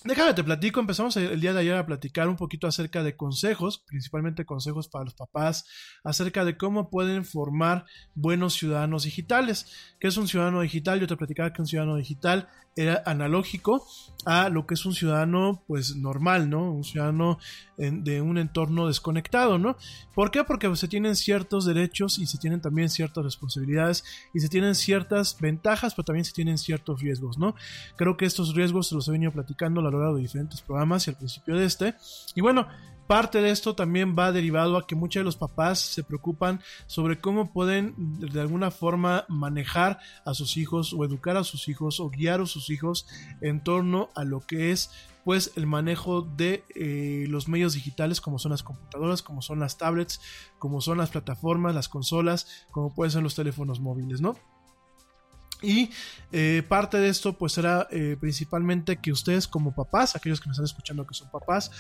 [SPEAKER 1] Déjame te platico, empezamos el día de ayer a platicar un poquito acerca de consejos, principalmente consejos para los papás, acerca de cómo pueden formar buenos ciudadanos digitales. ¿Qué es un ciudadano digital? Yo te platicaba que un ciudadano digital era analógico a lo que es un ciudadano pues normal, ¿no? Un ciudadano de un entorno desconectado, ¿no? ¿Por qué? Porque se tienen ciertos derechos y se tienen también ciertas responsabilidades y se tienen ciertas ventajas, pero también se tienen ciertos riesgos, ¿no? Creo que estos riesgos se los he venido platicando a lo largo de diferentes programas y al principio de este. Y bueno, Parte de esto también va derivado a que muchos de los papás se preocupan sobre cómo pueden de alguna forma manejar a sus hijos o educar a sus hijos o guiar a sus hijos en torno a lo que es pues el manejo de eh, los medios digitales como son las computadoras, como son las tablets, como son las plataformas, las consolas, como pueden ser los teléfonos móviles, ¿no? Y eh, parte de esto pues será eh, principalmente que ustedes como papás, aquellos que me están escuchando que son papás,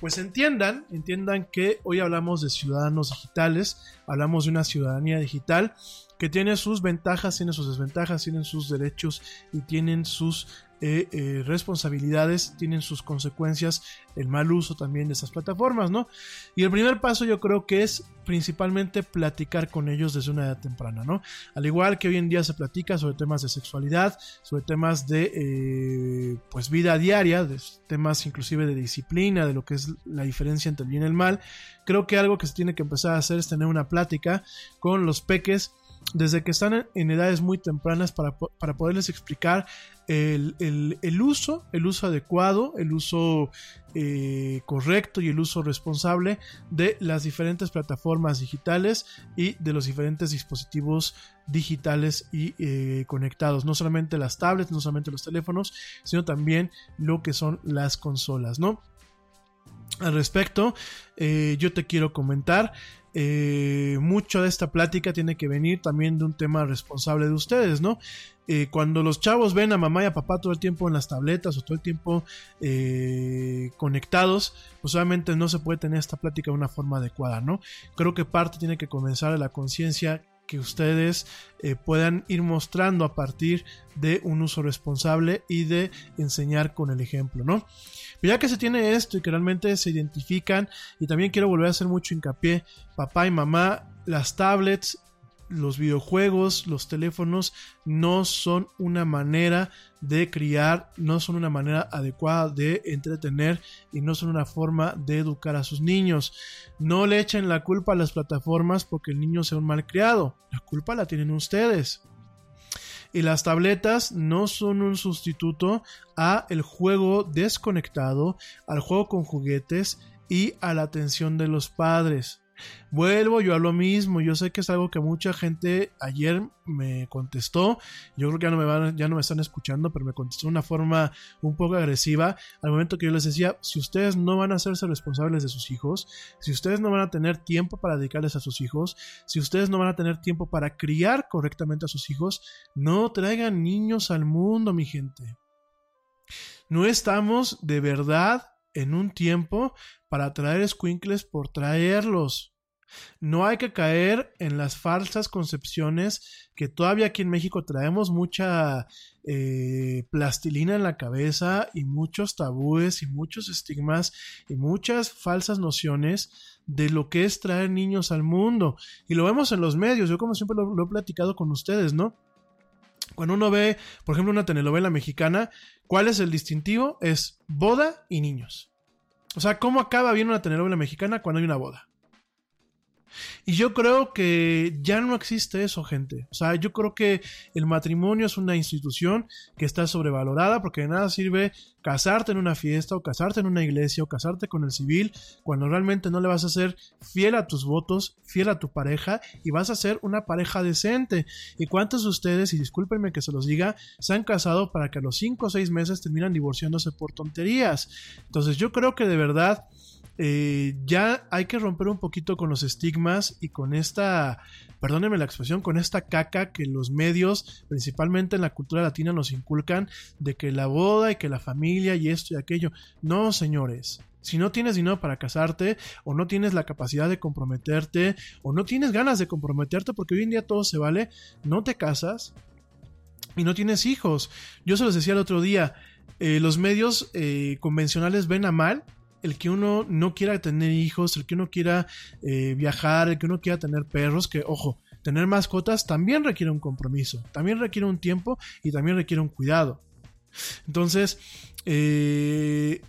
[SPEAKER 1] pues entiendan, entiendan que hoy hablamos de ciudadanos digitales, hablamos de una ciudadanía digital que tiene sus ventajas, tiene sus desventajas, tienen sus derechos y tienen sus eh, eh, responsabilidades, tienen sus consecuencias, el mal uso también de esas plataformas, ¿no? Y el primer paso yo creo que es principalmente platicar con ellos desde una edad temprana, ¿no? Al igual que hoy en día se platica sobre temas de sexualidad, sobre temas de eh, pues vida diaria, de temas inclusive de disciplina, de lo que es la diferencia entre el bien y el mal, creo que algo que se tiene que empezar a hacer es tener una plática con los peques desde que están en edades muy tempranas para, poderles explicar el, uso, el uso adecuado, el uso eh, correcto y el uso responsable de las diferentes plataformas digitales y de los diferentes dispositivos digitales y eh, conectados. No solamente las tablets, no solamente los teléfonos, sino también lo que son las consolas, ¿no? Al respecto, eh, yo te quiero comentar eh, mucho de esta plática tiene que venir también de un tema responsable de ustedes, ¿no? Eh, cuando los chavos ven a mamá y a papá todo el tiempo en las tabletas o todo el tiempo eh, conectados, pues obviamente no se puede tener esta plática de una forma adecuada, ¿no? Creo que parte tiene que comenzar de la conciencia que ustedes puedan ir mostrando a partir de un uso responsable y de enseñar con el ejemplo, ¿no? Pero ya que se tiene esto y que realmente se identifican, y también quiero volver a hacer mucho hincapié, papá y mamá, las tablets, los videojuegos, los teléfonos no son una manera de criar, no son una manera adecuada de entretener y no son una forma de educar a sus niños. No le echen la culpa a las plataformas porque el niño sea un mal criado. La culpa la tienen ustedes. Y las tabletas no son un sustituto a el juego desconectado, al juego con juguetes y a la atención de los padres. Vuelvo yo a lo mismo, yo sé que es algo que mucha gente ayer me contestó, yo creo que ya no me van, están escuchando, pero me contestó de una forma un poco agresiva al momento que yo les decía, si ustedes no van a hacerse responsables de sus hijos, si ustedes no van a tener tiempo para dedicarles a sus hijos, si ustedes no van a tener tiempo para criar correctamente a sus hijos, no traigan niños al mundo, mi gente. No estamos de verdad en un tiempo para traer squinkles por traerlos. No hay que caer en las falsas concepciones que todavía aquí en México traemos mucha eh, plastilina en la cabeza y muchos tabúes y muchos estigmas y muchas falsas nociones de lo que es traer niños al mundo. Y lo vemos en los medios, yo como siempre lo he platicado con ustedes, ¿no? Cuando uno ve, por ejemplo, una telenovela mexicana, ¿cuál es el distintivo? Es boda y niños. O sea, ¿cómo acaba bien una telenovela mexicana cuando hay una boda? Y yo creo que ya no existe eso, gente. O sea, yo creo que el matrimonio es una institución que está sobrevalorada porque de nada sirve casarte en una fiesta o casarte en una iglesia o casarte con el civil cuando realmente no le vas a ser fiel a tus votos, fiel a tu pareja y vas a ser una pareja decente. ¿Y cuántos de ustedes, y discúlpenme que se los diga, se han casado para que a los 5 o 6 meses terminan divorciándose por tonterías? Entonces yo creo que de verdad eh, ya hay que romper un poquito con los estigmas y con esta, perdónenme la expresión, con esta caca que los medios, principalmente en la cultura latina, nos inculcan de que la boda y que la familia y esto y aquello. No, señores. Si no tienes dinero para casarte, o no tienes la capacidad de comprometerte, o no tienes ganas de comprometerte, porque hoy en día todo se vale, no te casas y no tienes hijos. Yo se los decía el otro día, eh, los medios eh, convencionales ven a mal el que uno no quiera tener hijos, el que uno quiera eh, viajar, el que uno quiera tener perros, que ojo, tener mascotas también requiere un compromiso, también requiere un tiempo y también requiere un cuidado. Entonces, eh,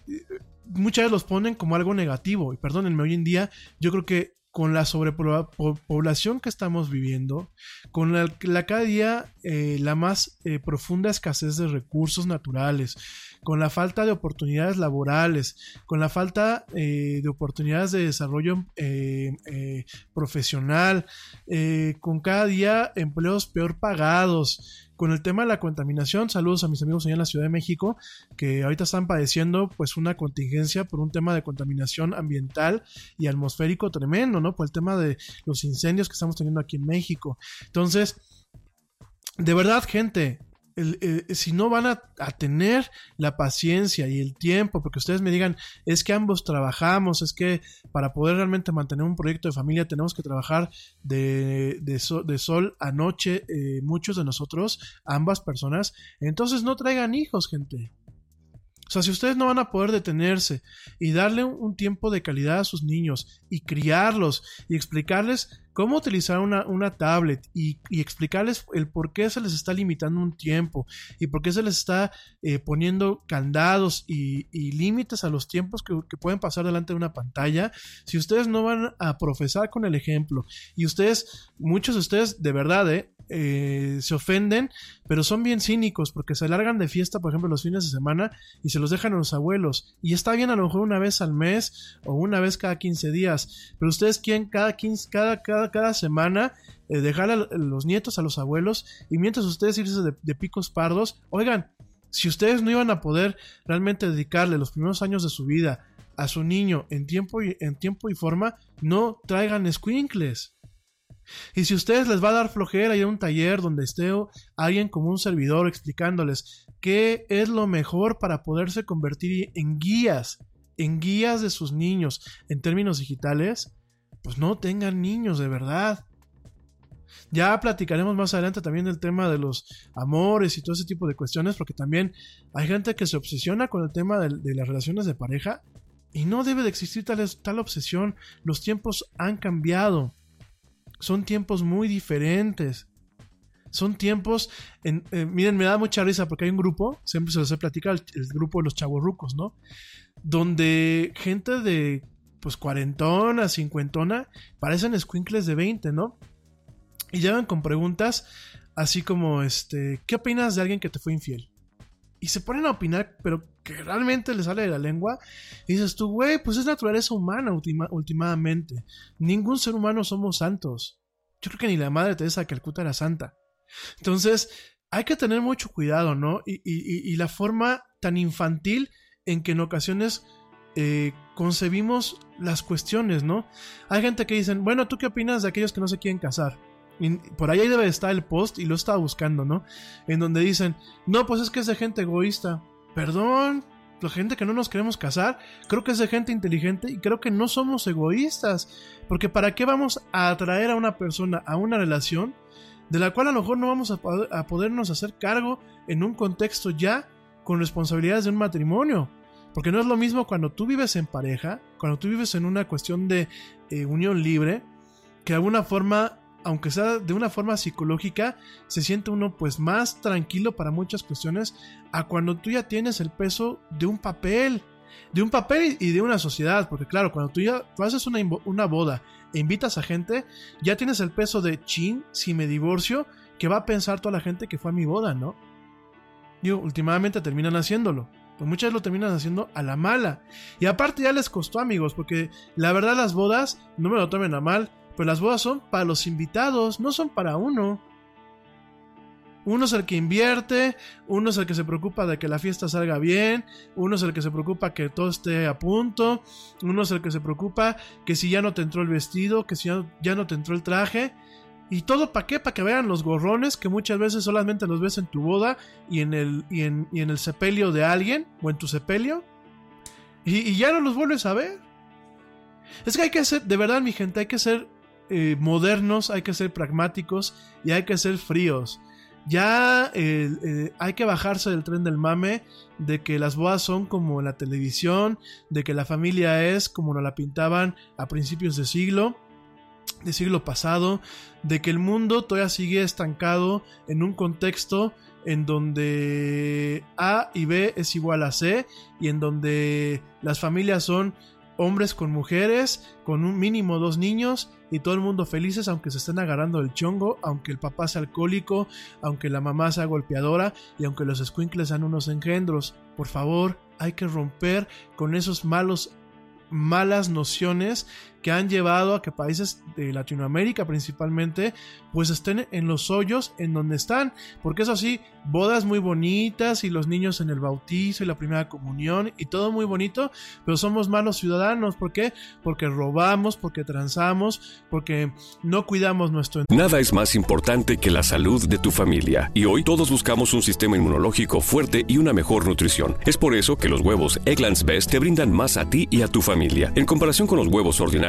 [SPEAKER 1] muchas veces los ponen como algo negativo y perdónenme, hoy en día yo creo que con la sobrepoblación que estamos viviendo, con la, cada día eh, la más profunda escasez de recursos naturales, con la falta de oportunidades laborales, con la falta eh, de oportunidades de desarrollo eh, eh, profesional, con cada día empleos peor pagados, con el tema de la contaminación, saludos a mis amigos allá en la Ciudad de México, que ahorita están padeciendo pues una contingencia por un tema de contaminación ambiental y atmosférico tremendo, ¿no? Por el tema de los incendios que estamos teniendo aquí en México. Entonces, de verdad, gente, el- si no van a, tener la paciencia y el tiempo, porque ustedes me digan, es que ambos trabajamos, es que para poder realmente mantener un proyecto de familia tenemos que trabajar de, de, so- de sol a noche, eh, muchos de nosotros, ambas personas, entonces no traigan hijos, gente. O sea, si ustedes no van a poder detenerse y darle un tiempo de calidad a sus niños y criarlos y explicarles cómo utilizar una, una tablet y, explicarles el por qué se les está limitando un tiempo y por qué se les está eh, poniendo candados y, límites a los tiempos que, que pueden pasar delante de una pantalla, si ustedes no van a profesar con el ejemplo y ustedes, muchos de ustedes de verdad, eh, eh, se ofenden, pero son bien cínicos porque se largan de fiesta, por ejemplo, los fines de semana y se los dejan a los abuelos. Y está bien a lo mejor una vez al mes o una vez cada 15 días, pero ustedes quieren cada 15, cada, cada, cada semana eh, dejar a los nietos a los abuelos y mientras ustedes irse de, picos pardos, oigan, si ustedes no iban a poder realmente dedicarle los primeros años de su vida a su niño en tiempo y, en tiempo y forma, no traigan squinkles. Y si ustedes les va a dar flojera ir a un taller donde esté alguien como un servidor explicándoles qué es lo mejor para poderse convertir en guías, en guías de sus niños en términos digitales, pues no tengan niños de verdad. Ya platicaremos más adelante también del tema de los amores y todo ese tipo de cuestiones, porque también hay gente que se obsesiona con el tema de, las relaciones de pareja y no debe de existir tal, tal obsesión. Los tiempos han cambiado. Son tiempos muy diferentes. Son tiempos. En, eh, miren, me da mucha risa porque hay un grupo, siempre se los he el, el grupo de los chavorrucos, ¿no? Donde gente de pues cuarentona, cincuentona, parecen squinkles de 20, ¿no? Y llegan con preguntas así como, este, ¿qué opinas de alguien que te fue infiel? Y se ponen a opinar, pero que realmente les sale de la lengua. Y dices tú, güey, pues es naturaleza humana última, últimamente. Ningún ser humano somos santos. Yo creo que ni la madre Teresa de Calcuta era santa. Entonces, hay que tener mucho cuidado, ¿no? Y, y, y la forma tan infantil en que en ocasiones eh, concebimos las cuestiones, ¿no? Hay gente que dicen, bueno, ¿tú qué opinas de aquellos que no se quieren casar? Y por ahí debe estar el post y lo estaba buscando, ¿no? En donde dicen, no, pues es que es de gente egoísta. Perdón, la gente que no nos queremos casar, creo que es de gente inteligente y creo que no somos egoístas. Porque ¿para qué vamos a atraer a una persona a una relación de la cual a lo mejor no vamos a, a podernos hacer cargo en un contexto ya con responsabilidades de un matrimonio? Porque no es lo mismo cuando tú vives en pareja, cuando tú vives en una cuestión de eh, unión libre, que de alguna forma aunque sea de una forma psicológica, se siente uno pues más tranquilo para muchas cuestiones a cuando tú ya tienes el peso de un papel, de un papel y de una sociedad, porque claro, cuando tú ya haces una, una boda e invitas a gente, ya tienes el peso de chin, si me divorcio, que va a pensar toda la gente que fue a mi boda, ¿no? Digo, últimamente terminan haciéndolo. Pues muchas lo terminan haciendo a la mala. Y aparte ya les costó amigos, porque la verdad las bodas, no me lo tomen a mal, pero las bodas son para los invitados, no son para uno. Uno es el que invierte, uno es el que se preocupa de que la fiesta salga bien, uno es el que se preocupa que todo esté a punto, uno es el que se preocupa que si ya no te entró el vestido, que si ya, ya no te entró el traje. ¿Y todo para qué? Para que vean los gorrones que muchas veces solamente los ves en tu boda y en el, y en, y en el sepelio de alguien o en tu sepelio. Y, ya no los vuelves a ver. Es que hay que ser, de verdad mi gente, hay que ser eh, modernos, hay que ser pragmáticos y hay que ser fríos. Ya eh, hay que bajarse del tren del mame de que las bodas son como la televisión, de que la familia es como nos la pintaban a principios de siglo de siglo pasado, de que el mundo todavía sigue estancado en un contexto en donde A y B es igual a C y en donde las familias son hombres con mujeres, con un mínimo dos niños y todo el mundo felices aunque se estén agarrando el chongo, aunque el papá sea alcohólico, aunque la mamá sea golpeadora y aunque los squinkles sean unos engendros. Por favor, hay que romper con esos malos malas nociones que han llevado a que países de Latinoamérica principalmente pues estén en los hoyos en donde están. Porque eso sí bodas muy bonitas y los niños en el bautizo y la primera comunión y todo muy bonito pero somos malos ciudadanos. ¿por qué? porque robamos porque transamos porque no cuidamos nuestro
[SPEAKER 3] Nada es más importante que la salud de tu familia. Y hoy todos buscamos un sistema inmunológico fuerte y una mejor nutrición. Es por eso que los huevos Egglands Best te brindan más a ti y a tu familia. En comparación con los huevos ordinarios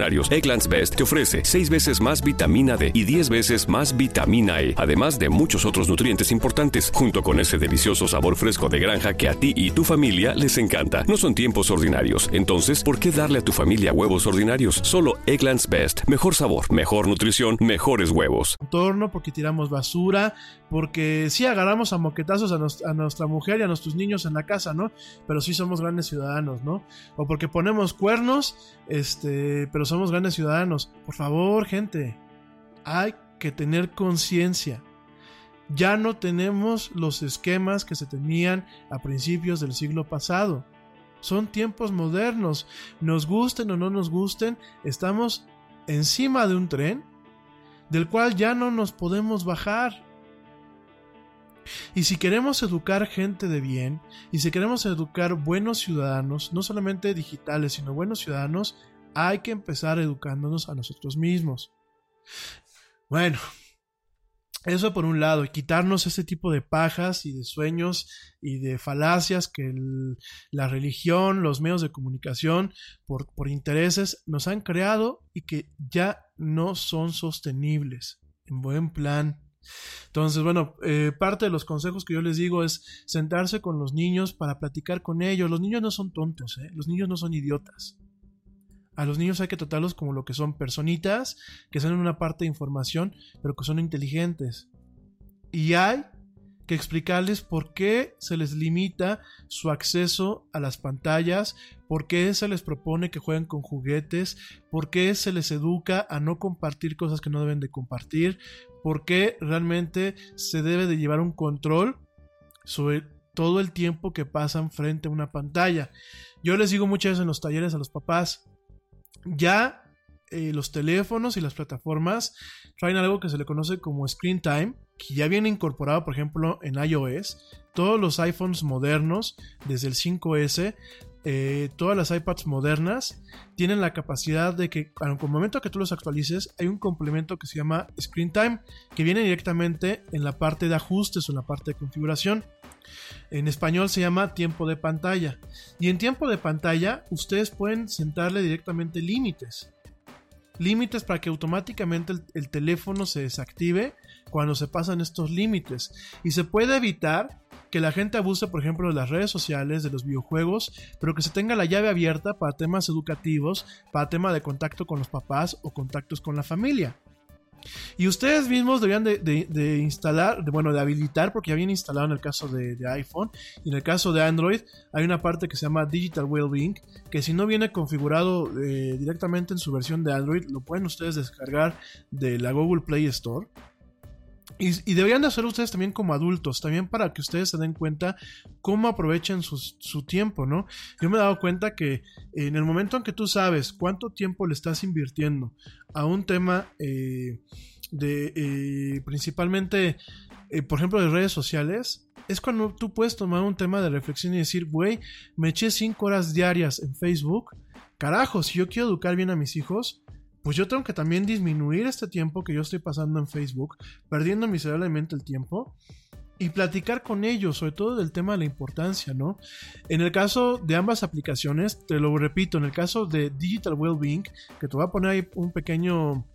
[SPEAKER 3] Egglands Best te ofrece 6 veces más vitamina D y 10 veces más vitamina E, además de muchos otros nutrientes importantes, junto con ese delicioso sabor fresco de granja que a ti y tu familia les encanta. No son tiempos ordinarios, entonces, ¿por qué darle a tu familia huevos ordinarios? Solo Egglands Best. Mejor sabor, mejor nutrición, mejores huevos.
[SPEAKER 1] entorno, porque tiramos basura, porque sí agarramos a moquetazos a, nuestra mujer y a nuestros niños en la casa, ¿no? Pero sí somos grandes ciudadanos, ¿no? O porque ponemos cuernos, este, pero somos grandes ciudadanos. Por favor, gente, hay que tener conciencia. Ya no tenemos los esquemas que se tenían a principios del siglo pasado. Son tiempos modernos. Nos gusten o no nos gusten, estamos encima de un tren del cual ya no nos podemos bajar. Y si queremos educar gente de bien, y si queremos educar buenos ciudadanos, no solamente digitales, sino buenos ciudadanos, hay que empezar educándonos a nosotros mismos. Bueno, eso por un lado, y quitarnos ese tipo de pajas y de sueños y de falacias que la religión, los medios de comunicación, por intereses, nos han creado y que ya no son sostenibles. En buen plan. Entonces, bueno, eh, parte de los consejos que yo les digo es sentarse con los niños para platicar con ellos. Los niños no son tontos, ¿eh? los niños no son idiotas. A los niños hay que tratarlos como lo que son personitas, que son una parte de información, pero que son inteligentes. Y hay que explicarles por qué se les limita su acceso a las pantallas, por qué se les propone que jueguen con juguetes, por qué se les educa a no compartir cosas que no deben de compartir, por qué realmente se debe de llevar un control sobre todo el tiempo que pasan frente a una pantalla. Yo les digo muchas veces en los talleres a los papás, ya eh, los teléfonos y las plataformas traen algo que se le conoce como screen time, que ya viene incorporado, por ejemplo, en iOS. Todos los iPhones modernos, desde el 5S, eh, todas las iPads modernas tienen la capacidad de que al momento que tú los actualices hay un complemento que se llama Screen Time que viene directamente en la parte de ajustes o en la parte de configuración. En español se llama tiempo de pantalla. Y en tiempo de pantalla ustedes pueden sentarle directamente límites. Límites para que automáticamente el, el teléfono se desactive cuando se pasan estos límites. Y se puede evitar que la gente abuse, por ejemplo, de las redes sociales, de los videojuegos, pero que se tenga la llave abierta para temas educativos, para tema de contacto con los papás o contactos con la familia. Y ustedes mismos deberían de, instalar, bueno, de habilitar, porque ya viene instalado en el caso de, de iPhone y en el caso de Android hay una parte que se llama Digital Wellbeing, que si no viene configurado eh, directamente en su versión de Android, lo pueden ustedes descargar de la Google Play Store. Y, y deberían de hacer ustedes también como adultos, también para que ustedes se den cuenta cómo aprovechan su tiempo, ¿no? Yo me he dado cuenta que en el momento en que tú sabes cuánto tiempo le estás invirtiendo a un tema eh, de eh, principalmente, eh, por ejemplo, de redes sociales, es cuando tú puedes tomar un tema de reflexión y decir, güey, me eché 5 horas diarias en Facebook, carajo, si yo quiero educar bien a mis hijos, pues yo tengo que también disminuir este tiempo que yo estoy pasando en Facebook, perdiendo miserablemente el tiempo. Y platicar con ellos, sobre todo del tema de la importancia, ¿no? En el caso de ambas aplicaciones, te lo repito, en el caso de Digital Wellbeing, que te voy a poner ahí un pequeño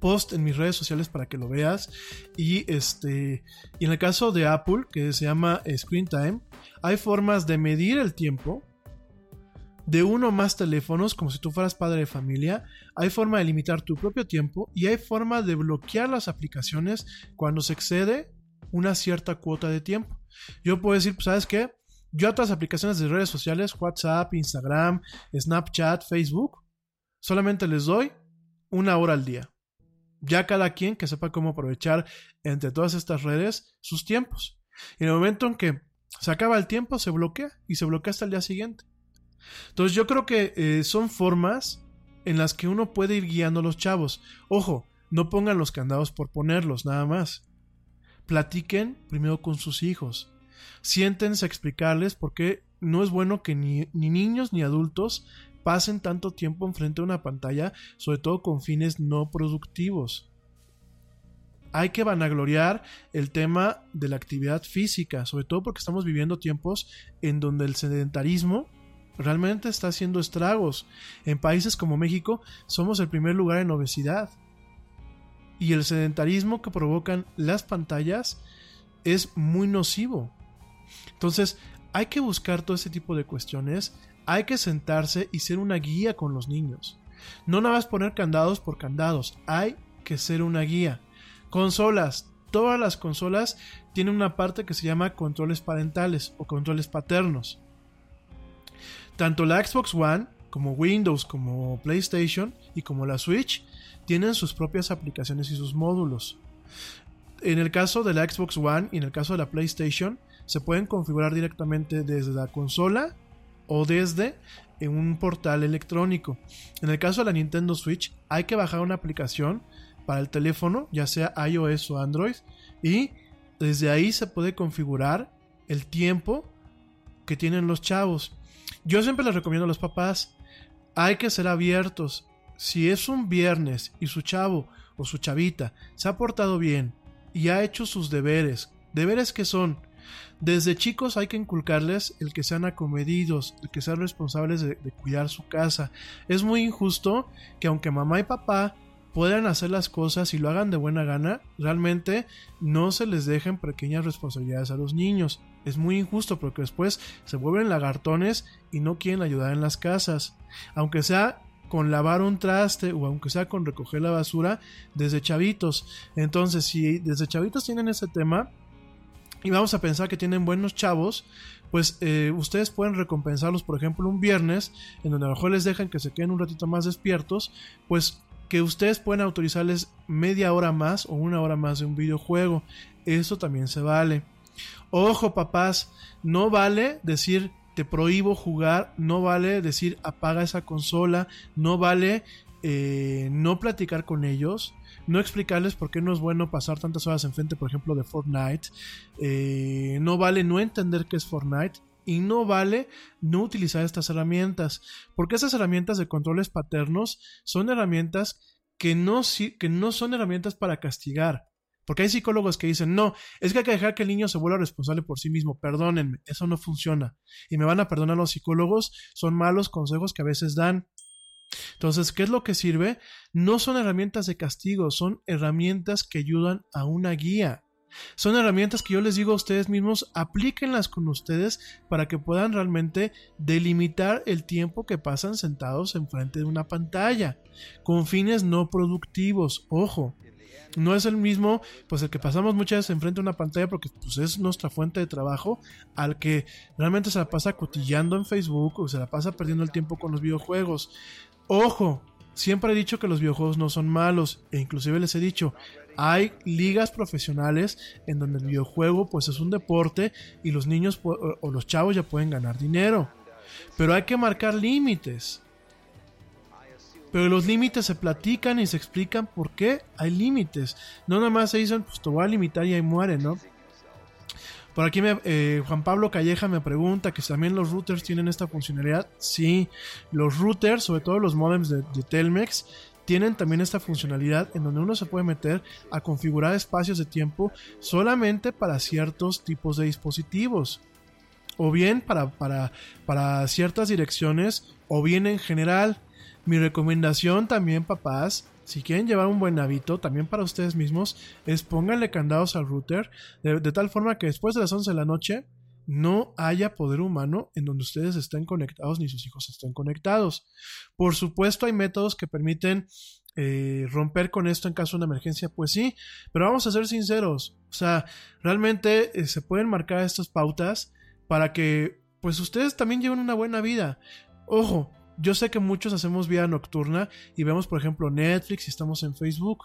[SPEAKER 1] post en mis redes sociales para que lo veas. Y este. Y en el caso de Apple, que se llama Screen Time, hay formas de medir el tiempo de uno o más teléfonos, como si tú fueras padre de familia. Hay forma de limitar tu propio tiempo y hay forma de bloquear las aplicaciones cuando se excede una cierta cuota de tiempo. Yo puedo decir, pues, ¿sabes qué? Yo a otras aplicaciones de redes sociales, WhatsApp, Instagram, Snapchat, Facebook, solamente les doy una hora al día. Ya cada quien que sepa cómo aprovechar entre todas estas redes sus tiempos. Y en el momento en que se acaba el tiempo, se bloquea y se bloquea hasta el día siguiente. Entonces yo creo que eh, son formas en las que uno puede ir guiando a los chavos. Ojo, no pongan los candados por ponerlos, nada más. Platiquen primero con sus hijos. Siéntense a explicarles por qué no es bueno que ni, ni niños ni adultos pasen tanto tiempo enfrente de una pantalla, sobre todo con fines no productivos. Hay que vanagloriar el tema de la actividad física, sobre todo porque estamos viviendo tiempos en donde el sedentarismo realmente está haciendo estragos. En países como México somos el primer lugar en obesidad. Y el sedentarismo que provocan las pantallas es muy nocivo. Entonces, hay que buscar todo ese tipo de cuestiones, hay que sentarse y ser una guía con los niños. No nada más poner candados por candados, hay que ser una guía. Consolas, todas las consolas tienen una parte que se llama controles parentales o controles paternos. Tanto la Xbox One como Windows, como PlayStation y como la Switch tienen sus propias aplicaciones y sus módulos. En el caso de la Xbox One y en el caso de la PlayStation, se pueden configurar directamente desde la consola o desde un portal electrónico. En el caso de la Nintendo Switch, hay que bajar una aplicación para el teléfono, ya sea iOS o Android, y desde ahí se puede configurar el tiempo que tienen los chavos. Yo siempre les recomiendo a los papás, hay que ser abiertos. Si es un viernes y su chavo o su chavita se ha portado bien y ha hecho sus deberes, deberes que son, desde chicos hay que inculcarles el que sean acomedidos, el que sean responsables de, de cuidar su casa. Es muy injusto que aunque mamá y papá puedan hacer las cosas y lo hagan de buena gana, realmente no se les dejen pequeñas responsabilidades a los niños. Es muy injusto porque después se vuelven lagartones y no quieren ayudar en las casas. Aunque sea con lavar un traste o aunque sea con recoger la basura desde chavitos. Entonces, si desde chavitos tienen ese tema y vamos a pensar que tienen buenos chavos, pues eh, ustedes pueden recompensarlos, por ejemplo, un viernes, en donde a lo mejor les dejan que se queden un ratito más despiertos, pues que ustedes pueden autorizarles media hora más o una hora más de un videojuego. Eso también se vale. Ojo, papás, no vale decir te prohíbo jugar, no vale decir apaga esa consola, no vale eh, no platicar con ellos, no explicarles por qué no es bueno pasar tantas horas enfrente, por ejemplo, de Fortnite, eh, no vale no entender qué es Fortnite, y no vale no utilizar estas herramientas, porque esas herramientas de controles paternos son herramientas que no, que no son herramientas para castigar. Porque hay psicólogos que dicen, no, es que hay que dejar que el niño se vuelva responsable por sí mismo, perdónenme, eso no funciona. Y me van a perdonar los psicólogos, son malos consejos que a veces dan. Entonces, ¿qué es lo que sirve? No son herramientas de castigo, son herramientas que ayudan a una guía. Son herramientas que yo les digo a ustedes mismos, aplíquenlas con ustedes para que puedan realmente delimitar el tiempo que pasan sentados enfrente de una pantalla, con fines no productivos, ojo. No es el mismo, pues el que pasamos muchas veces enfrente de una pantalla porque pues, es nuestra fuente de trabajo, al que realmente se la pasa cotillando en Facebook o se la pasa perdiendo el tiempo con los videojuegos. Ojo, siempre he dicho que los videojuegos no son malos, e inclusive les he dicho, hay ligas profesionales en donde el videojuego pues es un deporte y los niños o los chavos ya pueden ganar dinero. Pero hay que marcar límites. Pero los límites se platican y se explican por qué hay límites. No nada más se dicen, pues te voy a limitar y ahí muere, ¿no? Por aquí me- eh, Juan Pablo Calleja me pregunta que si también los routers tienen esta funcionalidad. Sí, los routers, sobre todo los modems de, de Telmex, tienen también esta funcionalidad en donde uno se puede meter a configurar espacios de tiempo solamente para ciertos tipos de dispositivos. O bien para, para, para ciertas direcciones, o bien en general. Mi recomendación también, papás, si quieren llevar un buen hábito, también para ustedes mismos, es pónganle candados al router, de, tal forma que después de las 11 de la noche no haya poder humano en donde ustedes estén conectados ni sus hijos estén conectados. Por supuesto, hay métodos que permiten eh, romper con esto en caso de una emergencia, pues sí, pero vamos a ser sinceros, o sea, realmente eh, se pueden marcar estas pautas para que pues ustedes también lleven una buena vida. Ojo, yo sé que muchos hacemos vida nocturna y vemos, por ejemplo, Netflix y estamos en Facebook.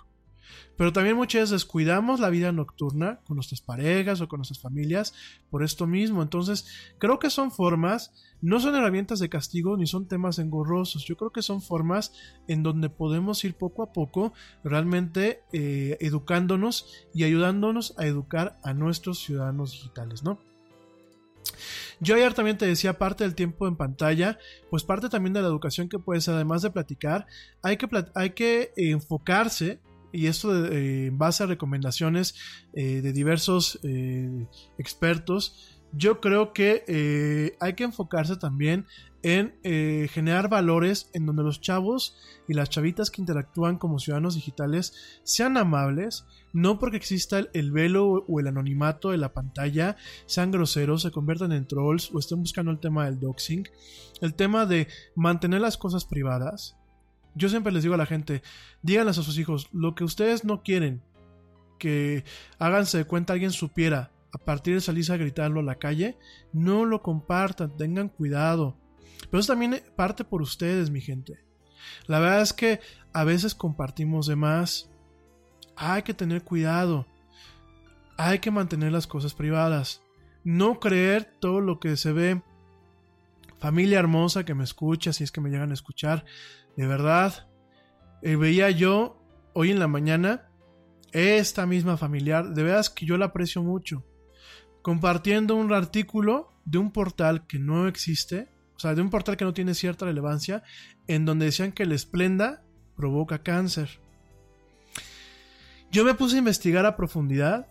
[SPEAKER 1] Pero también muchas veces descuidamos la vida nocturna con nuestras parejas o con nuestras familias por esto mismo. Entonces, creo que son formas, no son herramientas de castigo ni son temas engorrosos. Yo creo que son formas en donde podemos ir poco a poco realmente eh, educándonos y ayudándonos a educar a nuestros ciudadanos digitales, ¿no? Yo ayer también te decía parte del tiempo en pantalla, pues parte también de la educación que puede ser, además de platicar, hay que, hay que enfocarse, y esto eh, en base a recomendaciones eh, de diversos eh, expertos, yo creo que hay que enfocarse también en eh, generar valores en donde los chavos y las chavitas que interactúan como ciudadanos digitales sean amables, no porque exista el, el velo o el anonimato de la pantalla, sean groseros, se conviertan en trolls o estén buscando el tema del doxing, el tema de mantener las cosas privadas. Yo siempre les digo a la gente, díganles a sus hijos, lo que ustedes no quieren que háganse de cuenta alguien supiera a partir de salirse a gritarlo a la calle, no lo compartan, tengan cuidado. Pero eso también parte por ustedes, mi gente. La verdad es que a veces compartimos de más. Hay que tener cuidado. Hay que mantener las cosas privadas. No creer todo lo que se ve. Familia hermosa que me escucha, si es que me llegan a escuchar. De verdad. eh, veía yo hoy en la mañana esta misma familiar. De veras que yo la aprecio mucho. Compartiendo un artículo de un portal que no existe. O sea, de un portal que no tiene cierta relevancia. En donde decían que el esplenda provoca cáncer. Yo me puse a investigar a profundidad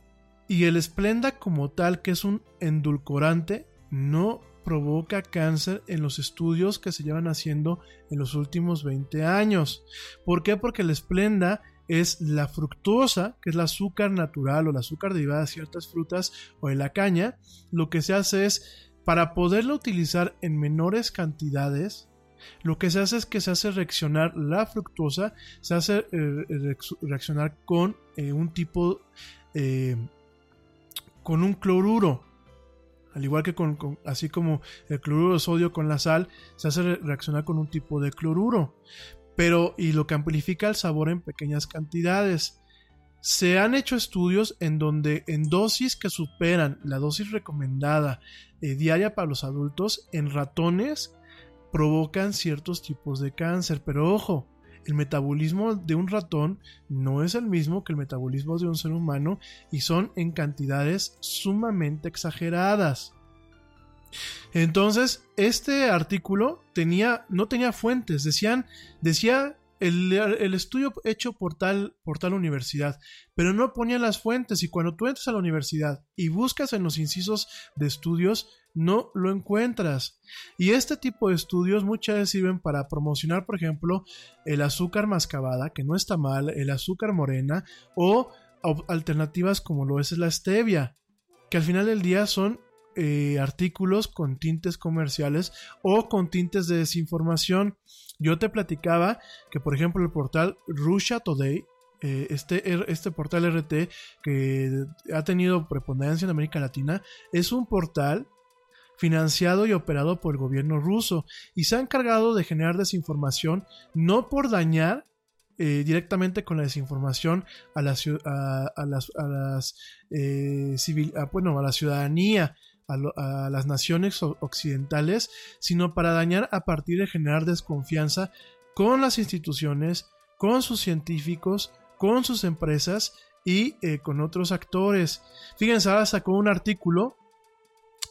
[SPEAKER 1] y el esplenda como tal, que es un endulcorante, no provoca cáncer en los estudios que se llevan haciendo en los últimos 20 años. ¿Por qué? Porque el esplenda es la fructosa, que es el azúcar natural o el azúcar derivada de ciertas frutas o de la caña. Lo que se hace es, para poderlo utilizar en menores cantidades, lo que se hace es que se hace reaccionar la fructosa, se hace eh, reaccionar con eh, un tipo, eh, con un cloruro. Al igual que con, con, así como el cloruro de sodio con la sal, se hace reaccionar con un tipo de cloruro. Pero, y lo que amplifica el sabor en pequeñas cantidades. Se han hecho estudios en donde en dosis que superan la dosis recomendada eh, diaria para los adultos, en ratones provocan ciertos tipos de cáncer. Pero ojo, el metabolismo de un ratón no es el mismo que el metabolismo de un ser humano y son en cantidades sumamente exageradas. Entonces, este artículo tenía, no tenía fuentes, decían, decía el, estudio hecho por tal, por tal universidad, pero no ponía las fuentes y cuando tú entras a la universidad y buscas en los incisos de estudios, no lo encuentras. Y este tipo de estudios muchas veces sirven para promocionar, por ejemplo, el azúcar mascabada, que no está mal, el azúcar morena, o alternativas como lo es la stevia, que al final del día son eh, artículos con tintes comerciales o con tintes de desinformación. Yo te platicaba que, por ejemplo, el portal Russia Today, eh, este, este portal RT que ha tenido preponderancia en América Latina, es un portal financiado y operado por el gobierno ruso y se ha encargado de generar desinformación no por dañar eh, directamente con la desinformación a, la, ciu- a, a las, a las, civil- a, bueno, a la ciudadanía, a, lo- a las naciones occidentales, sino para dañar a partir de generar desconfianza con las instituciones, con sus científicos, con sus empresas y eh, con otros actores. Fíjense, ahora sacó un artículo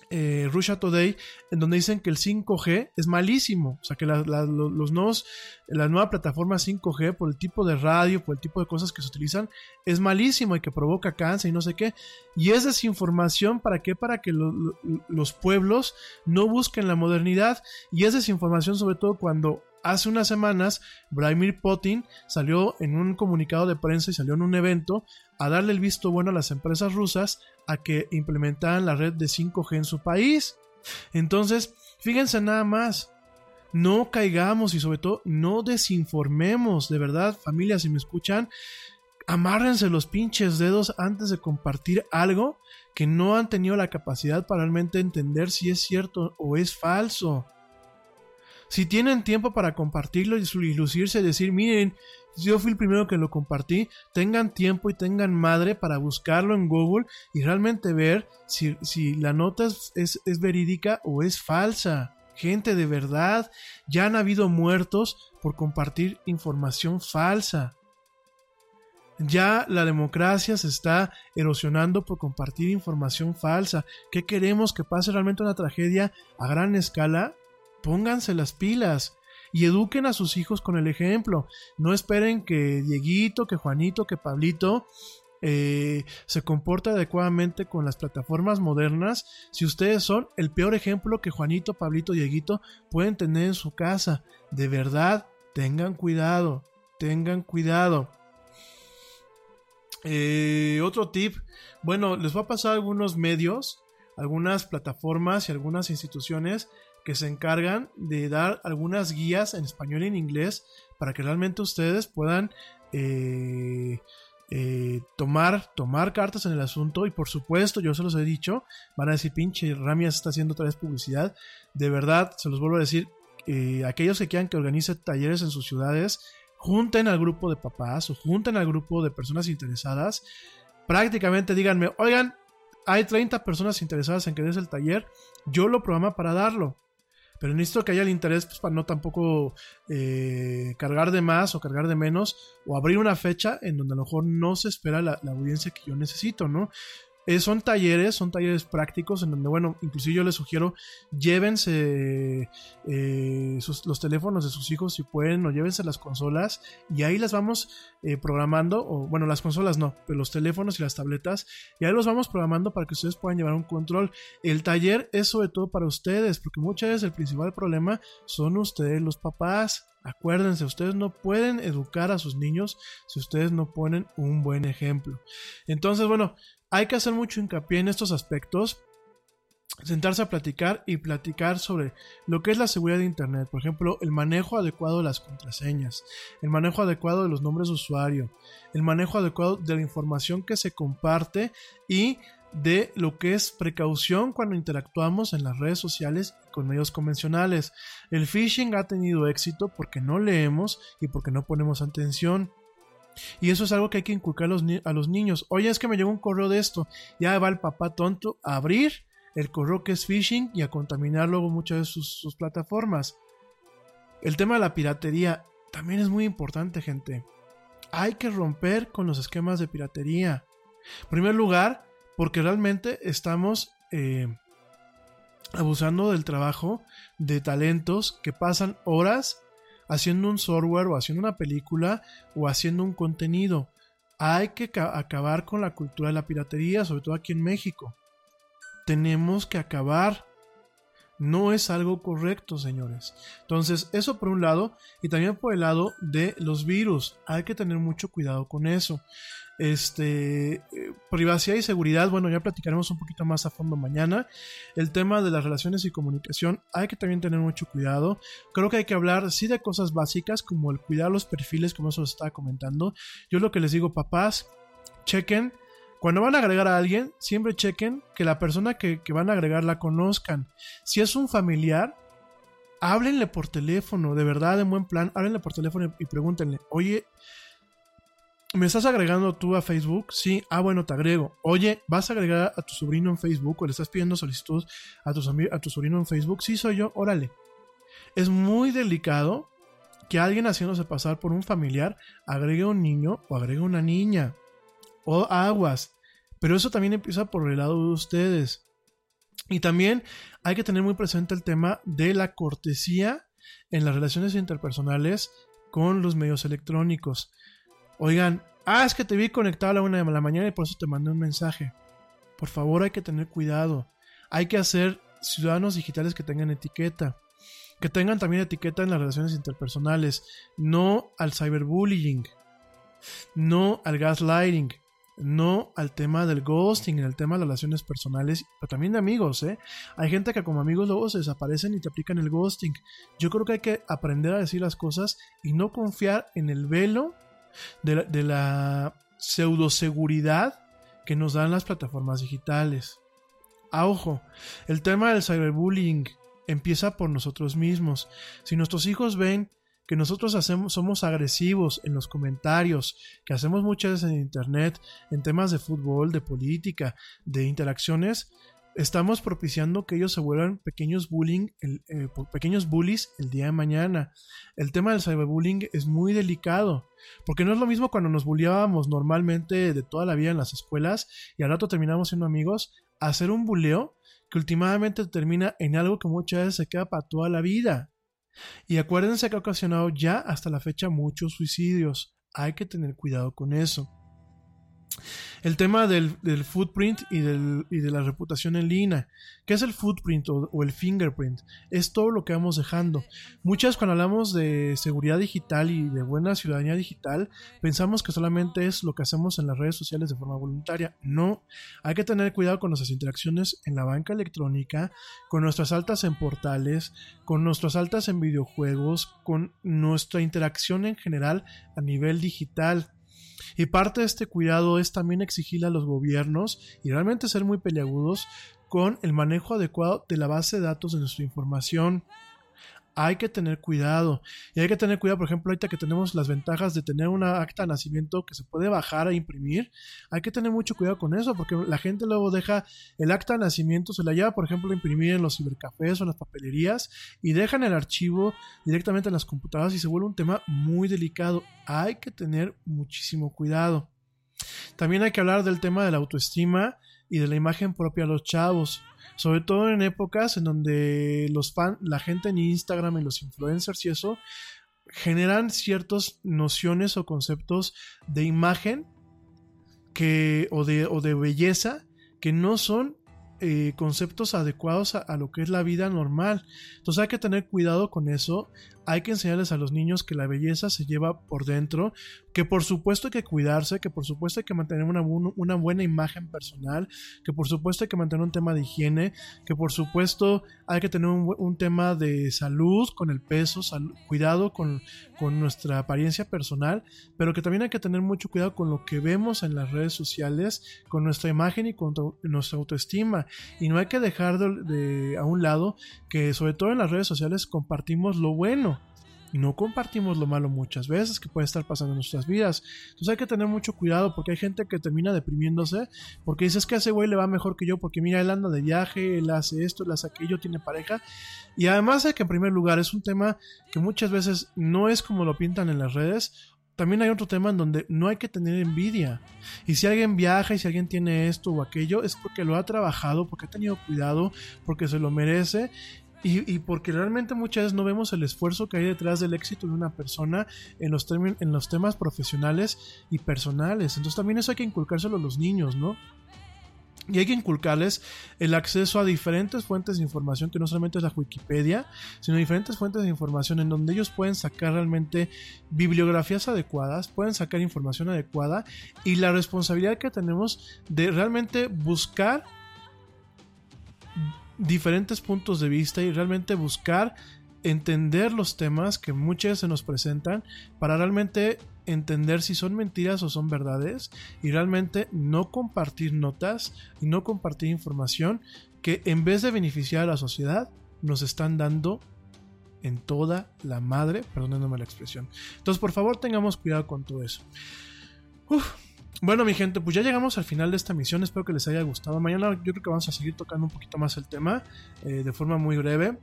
[SPEAKER 1] eh, Russia Today, en donde dicen que el 5G es malísimo. O sea, que la, la- lo- los nuevos, la nueva plataforma 5G, por el tipo de radio, por el tipo de cosas que se utilizan, es malísimo y que provoca cáncer y no sé qué. Y es desinformación, ¿para qué? Para que lo- lo- los pueblos no busquen la modernidad. Y es desinformación sobre todo cuando hace unas semanas Vladimir Putin salió en un comunicado de prensa y salió en un evento a darle el visto bueno a las empresas rusas a que implementaran la red de 5G en su país. Entonces, fíjense nada más. No caigamos y sobre todo no desinformemos. De verdad, familia, si me escuchan, amárrense los pinches dedos antes de compartir algo que no han tenido la capacidad para realmente entender si es cierto o es falso. Si tienen tiempo para compartirlo y lucirse decir, miren, yo fui el primero que lo compartí, tengan tiempo y tengan madre para buscarlo en Google y realmente ver si, si la nota es, es- es verídica o es falsa. Gente de verdad, ya han habido muertos por compartir información falsa. Ya la democracia se está erosionando por compartir información falsa. ¿Qué queremos que pase realmente una tragedia a gran escala? Pónganse las pilas y eduquen a sus hijos con el ejemplo. No esperen que Dieguito, que Juanito, que Pablito eh, se comporte adecuadamente con las plataformas modernas si ustedes son el peor ejemplo que Juanito, Pablito, Dieguito pueden tener en su casa. De verdad, tengan cuidado, tengan cuidado. Eh, otro tip, bueno, les voy a pasar algunos medios, algunas plataformas y algunas instituciones que se encargan de dar algunas guías en español y en inglés para que realmente ustedes puedan eh, eh, tomar, tomar cartas en el asunto. Y por supuesto, yo se los he dicho, van a decir pinche Ramias está haciendo otra vez publicidad, de verdad, se los vuelvo a decir, eh, aquellos que quieran que organice talleres en sus ciudades, junten al grupo de papás o junten al grupo de personas interesadas, prácticamente díganme, oigan, hay 30 personas interesadas en que des el taller, yo lo programa para darlo. Pero necesito que haya el interés pues, para no tampoco eh, cargar de más o cargar de menos o abrir una fecha en donde a lo mejor no se espera la, la audiencia que yo necesito, ¿no? Eh, son talleres, son talleres prácticos en donde, bueno, inclusive yo les sugiero, llévense eh, los teléfonos de sus hijos si pueden, o llévense las consolas y ahí las vamos eh, programando, o bueno, las consolas no, pero los teléfonos y las tabletas, y ahí los vamos programando para que ustedes puedan llevar un control. El taller es sobre todo para ustedes, porque muchas veces el principal problema son ustedes, los papás. Acuérdense, ustedes no pueden educar a sus niños si ustedes no ponen un buen ejemplo. Entonces, bueno, hay que hacer mucho hincapié en estos aspectos sentarse a platicar y platicar sobre lo que es la seguridad de Internet. Por ejemplo, el manejo adecuado de las contraseñas, el manejo adecuado de los nombres de usuario, el manejo adecuado de la información que se comparte y de lo que es precaución cuando interactuamos en las redes sociales y con medios convencionales. El phishing ha tenido éxito porque no leemos y porque no ponemos atención. Y eso es algo que hay que inculcar a los, a los niños. Oye, es que me llegó un correo de esto. Ya va el papá tonto a abrir el correo que es phishing y a contaminar luego muchas de sus, sus plataformas. El tema de la piratería también es muy importante, gente. Hay que romper con los esquemas de piratería. En primer lugar, porque realmente estamos eh, abusando del trabajo de talentos que pasan horas haciendo un software o haciendo una película o haciendo un contenido. Hay que ca- acabar con la cultura de la piratería, sobre todo aquí en México. Tenemos que acabar. No es algo correcto, señores. Entonces, eso por un lado, y también por el lado de los virus. Hay que tener mucho cuidado con eso. Este, eh, privacidad y seguridad, bueno, ya platicaremos un poquito más a fondo mañana. El tema de las relaciones y comunicación, hay que también tener mucho cuidado. Creo que hay que hablar, sí, de cosas básicas, como el cuidar los perfiles, como eso lo estaba comentando. Yo lo que les digo, papás, chequen cuando van a agregar a alguien, siempre chequen que la persona que, van a agregar la conozcan. Si es un familiar, háblenle por teléfono, de verdad, en buen plan, háblenle por teléfono y, pregúntenle, oye, ¿me estás agregando tú a Facebook? Sí, ah, bueno, te agrego. Oye, ¿vas a agregar a tu sobrino en Facebook o le estás pidiendo solicitud a tu, sobrino en Facebook? Sí, soy yo, órale. Es muy delicado que alguien haciéndose pasar por un familiar agregue un niño o agregue una niña o aguas. Pero eso también empieza por el lado de ustedes. Y también hay que tener muy presente el tema de la cortesía en las relaciones interpersonales con los medios electrónicos. Oigan, ah, es que te vi conectado a la una de la mañana y por eso te mandé un mensaje. Por favor, hay que tener cuidado. Hay que hacer ciudadanos digitales que tengan etiqueta. Que tengan también etiqueta en las relaciones interpersonales. No al cyberbullying. No al gaslighting no al tema del ghosting, en el tema de las relaciones personales, pero también de amigos, ¿eh? Hay gente que como amigos luego se desaparecen y te aplican el ghosting. Yo creo que hay que aprender a decir las cosas y no confiar en el velo de la, de la pseudoseguridad que nos dan las plataformas digitales. A ojo, el tema del cyberbullying empieza por nosotros mismos. Si nuestros hijos ven que nosotros hacemos, somos agresivos en los comentarios, que hacemos muchas veces en internet, en temas de fútbol, de política, de interacciones, estamos propiciando que ellos se vuelvan pequeños bullying, eh, pequeños bullies el día de mañana. El tema del cyberbullying es muy delicado, porque no es lo mismo cuando nos bulliábamos normalmente de toda la vida en las escuelas y al rato terminamos siendo amigos, hacer un buleo que últimamente termina en algo que muchas veces se queda para toda la vida. Y acuérdense que ha ocasionado ya hasta la fecha muchos suicidios. Hay que tener cuidado con eso. El tema del, footprint y, de la reputación en línea. ¿Qué es el footprint o, el fingerprint? Es todo lo que vamos dejando. Muchas cuando hablamos de seguridad digital y de buena ciudadanía digital, pensamos que solamente es lo que hacemos en las redes sociales de forma voluntaria. No, hay que tener cuidado con nuestras interacciones en la banca electrónica, con nuestras altas en portales, con nuestras altas en videojuegos, con nuestra interacción en general a nivel digital y parte de este cuidado es también exigirle a los gobiernos y realmente ser muy peleagudos con el manejo adecuado de la base de datos de nuestra información hay que tener cuidado. Y hay que tener cuidado, por ejemplo, ahorita que tenemos las ventajas de tener una acta de nacimiento que se puede bajar e imprimir, hay que tener mucho cuidado con eso, porque la gente luego deja el acta de nacimiento, se la lleva, por ejemplo, a imprimir en los cibercafés o en las papelerías y dejan el archivo directamente en las computadoras y se vuelve un tema muy delicado. Hay que tener muchísimo cuidado. También hay que hablar del tema de la autoestima y de la imagen propia de los chavos. Sobre todo en épocas en donde los fan, la gente en Instagram y los influencers y eso generan ciertas nociones o conceptos de imagen que, o, de, o de belleza que no son eh, conceptos adecuados a, lo que es la vida normal. Entonces hay que tener cuidado con eso. Hay que enseñarles a los niños que la belleza se lleva por dentro, que por supuesto hay que cuidarse, que por supuesto hay que mantener una, una buena imagen personal, que por supuesto hay que mantener un tema de higiene, que por supuesto hay que tener un, tema de salud con el peso, cuidado con, nuestra apariencia personal, pero que también hay que tener mucho cuidado con lo que vemos en las redes sociales, con nuestra imagen y con nuestra autoestima. Y no hay que dejar de, a un lado que sobre todo en las redes sociales compartimos lo bueno no compartimos lo malo muchas veces que puede estar pasando en nuestras vidas. Entonces hay que tener mucho cuidado porque hay gente que termina deprimiéndose porque dices que ese güey le va mejor que yo porque mira, él anda de viaje, él hace esto, él hace aquello, tiene pareja. Y además de que en primer lugar es un tema que muchas veces no es como lo pintan en las redes también hay otro tema en donde no hay que tener envidia. Y si alguien viaja y si alguien tiene esto o aquello, es porque lo ha trabajado, porque ha tenido cuidado, porque se lo merece. Y, porque realmente muchas veces no vemos el esfuerzo que hay detrás del éxito de una persona en los, en los temas profesionales y personales. Entonces también eso hay que inculcárselo a los niños, ¿no? Y hay que inculcarles el acceso a diferentes fuentes de información, que no solamente es la Wikipedia, sino diferentes fuentes de información en donde ellos pueden sacar realmente bibliografías adecuadas, pueden sacar información adecuada y la responsabilidad que tenemos de realmente buscar diferentes puntos de vista y realmente buscar entender los temas que muchas veces se nos presentan para realmente entender si son mentiras o son verdades y realmente no compartir notas y no compartir información que en vez de beneficiar a la sociedad nos están dando en toda la madre, perdonándome la expresión. Entonces, por favor, tengamos cuidado con todo eso. Bueno, mi gente, pues ya llegamos al final de esta misión. Espero que les haya gustado. Mañana yo creo que vamos a seguir tocando un poquito más el tema eh, de forma muy breve.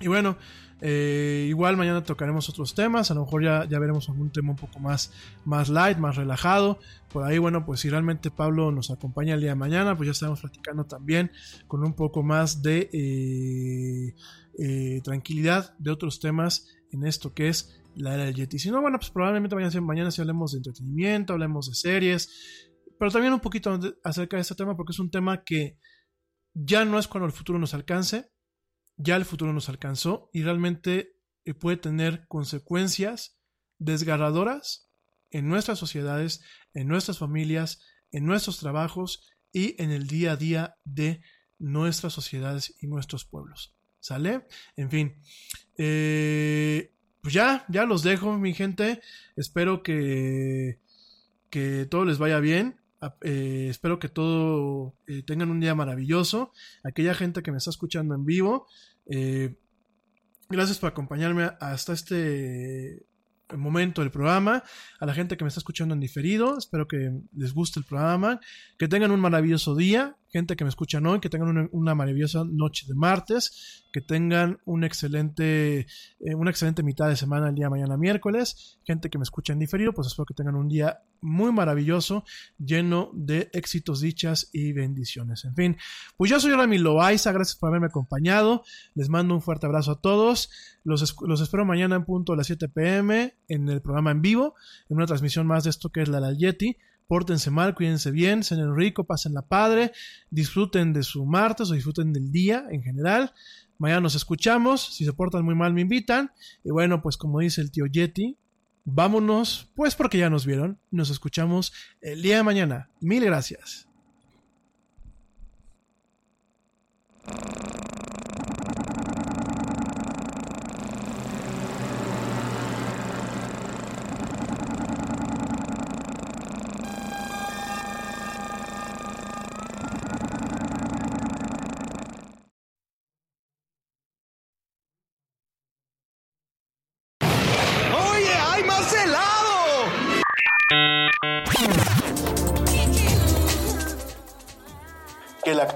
[SPEAKER 1] Y bueno, eh, igual mañana tocaremos otros temas, a lo mejor ya, ya veremos algún tema un poco más, más light, más relajado. Por ahí, bueno, pues si realmente Pablo nos acompaña el día de mañana, pues ya estaremos platicando también con un poco más de eh, eh, tranquilidad de otros temas en esto que es la era del Yeti. Si no, bueno, pues probablemente mañana, mañana sí hablemos de entretenimiento, hablemos de series, pero también un poquito acerca de este tema porque es un tema que ya no es cuando el futuro nos alcance, ya el futuro nos alcanzó y realmente eh, puede tener consecuencias desgarradoras en nuestras sociedades, en nuestras familias, en nuestros trabajos y en el día a día de nuestras sociedades y nuestros pueblos. ¿Sale? En fin. Eh, pues ya, ya los dejo, mi gente. Espero que, que todo les vaya bien. Eh, espero que todo eh, tengan un día maravilloso. Aquella gente que me está escuchando en vivo, eh, gracias por acompañarme hasta este momento del programa. A la gente que me está escuchando en diferido, espero que les guste el programa. Que tengan un maravilloso día. Gente que me escucha hoy, que tengan una, maravillosa noche de martes que tengan un excelente, eh, una excelente mitad de semana el día mañana miércoles. Gente que me escucha en diferido, pues espero que tengan un día muy maravilloso, lleno de éxitos, dichas y bendiciones. En fin, pues yo soy Rami Loaiza, gracias por haberme acompañado. Les mando un fuerte abrazo a todos. Los, los espero mañana en punto a las 7 pm en el programa en vivo, en una transmisión más de esto que es la Yeti pórtense mal, cuídense bien, sean rico, pasen la padre, disfruten de su martes o disfruten del día en general. Mañana nos escuchamos. Si se portan muy mal, me invitan. Y bueno, pues como dice el tío Yeti, vámonos, pues porque ya nos vieron. Nos escuchamos el día de mañana. Mil gracias.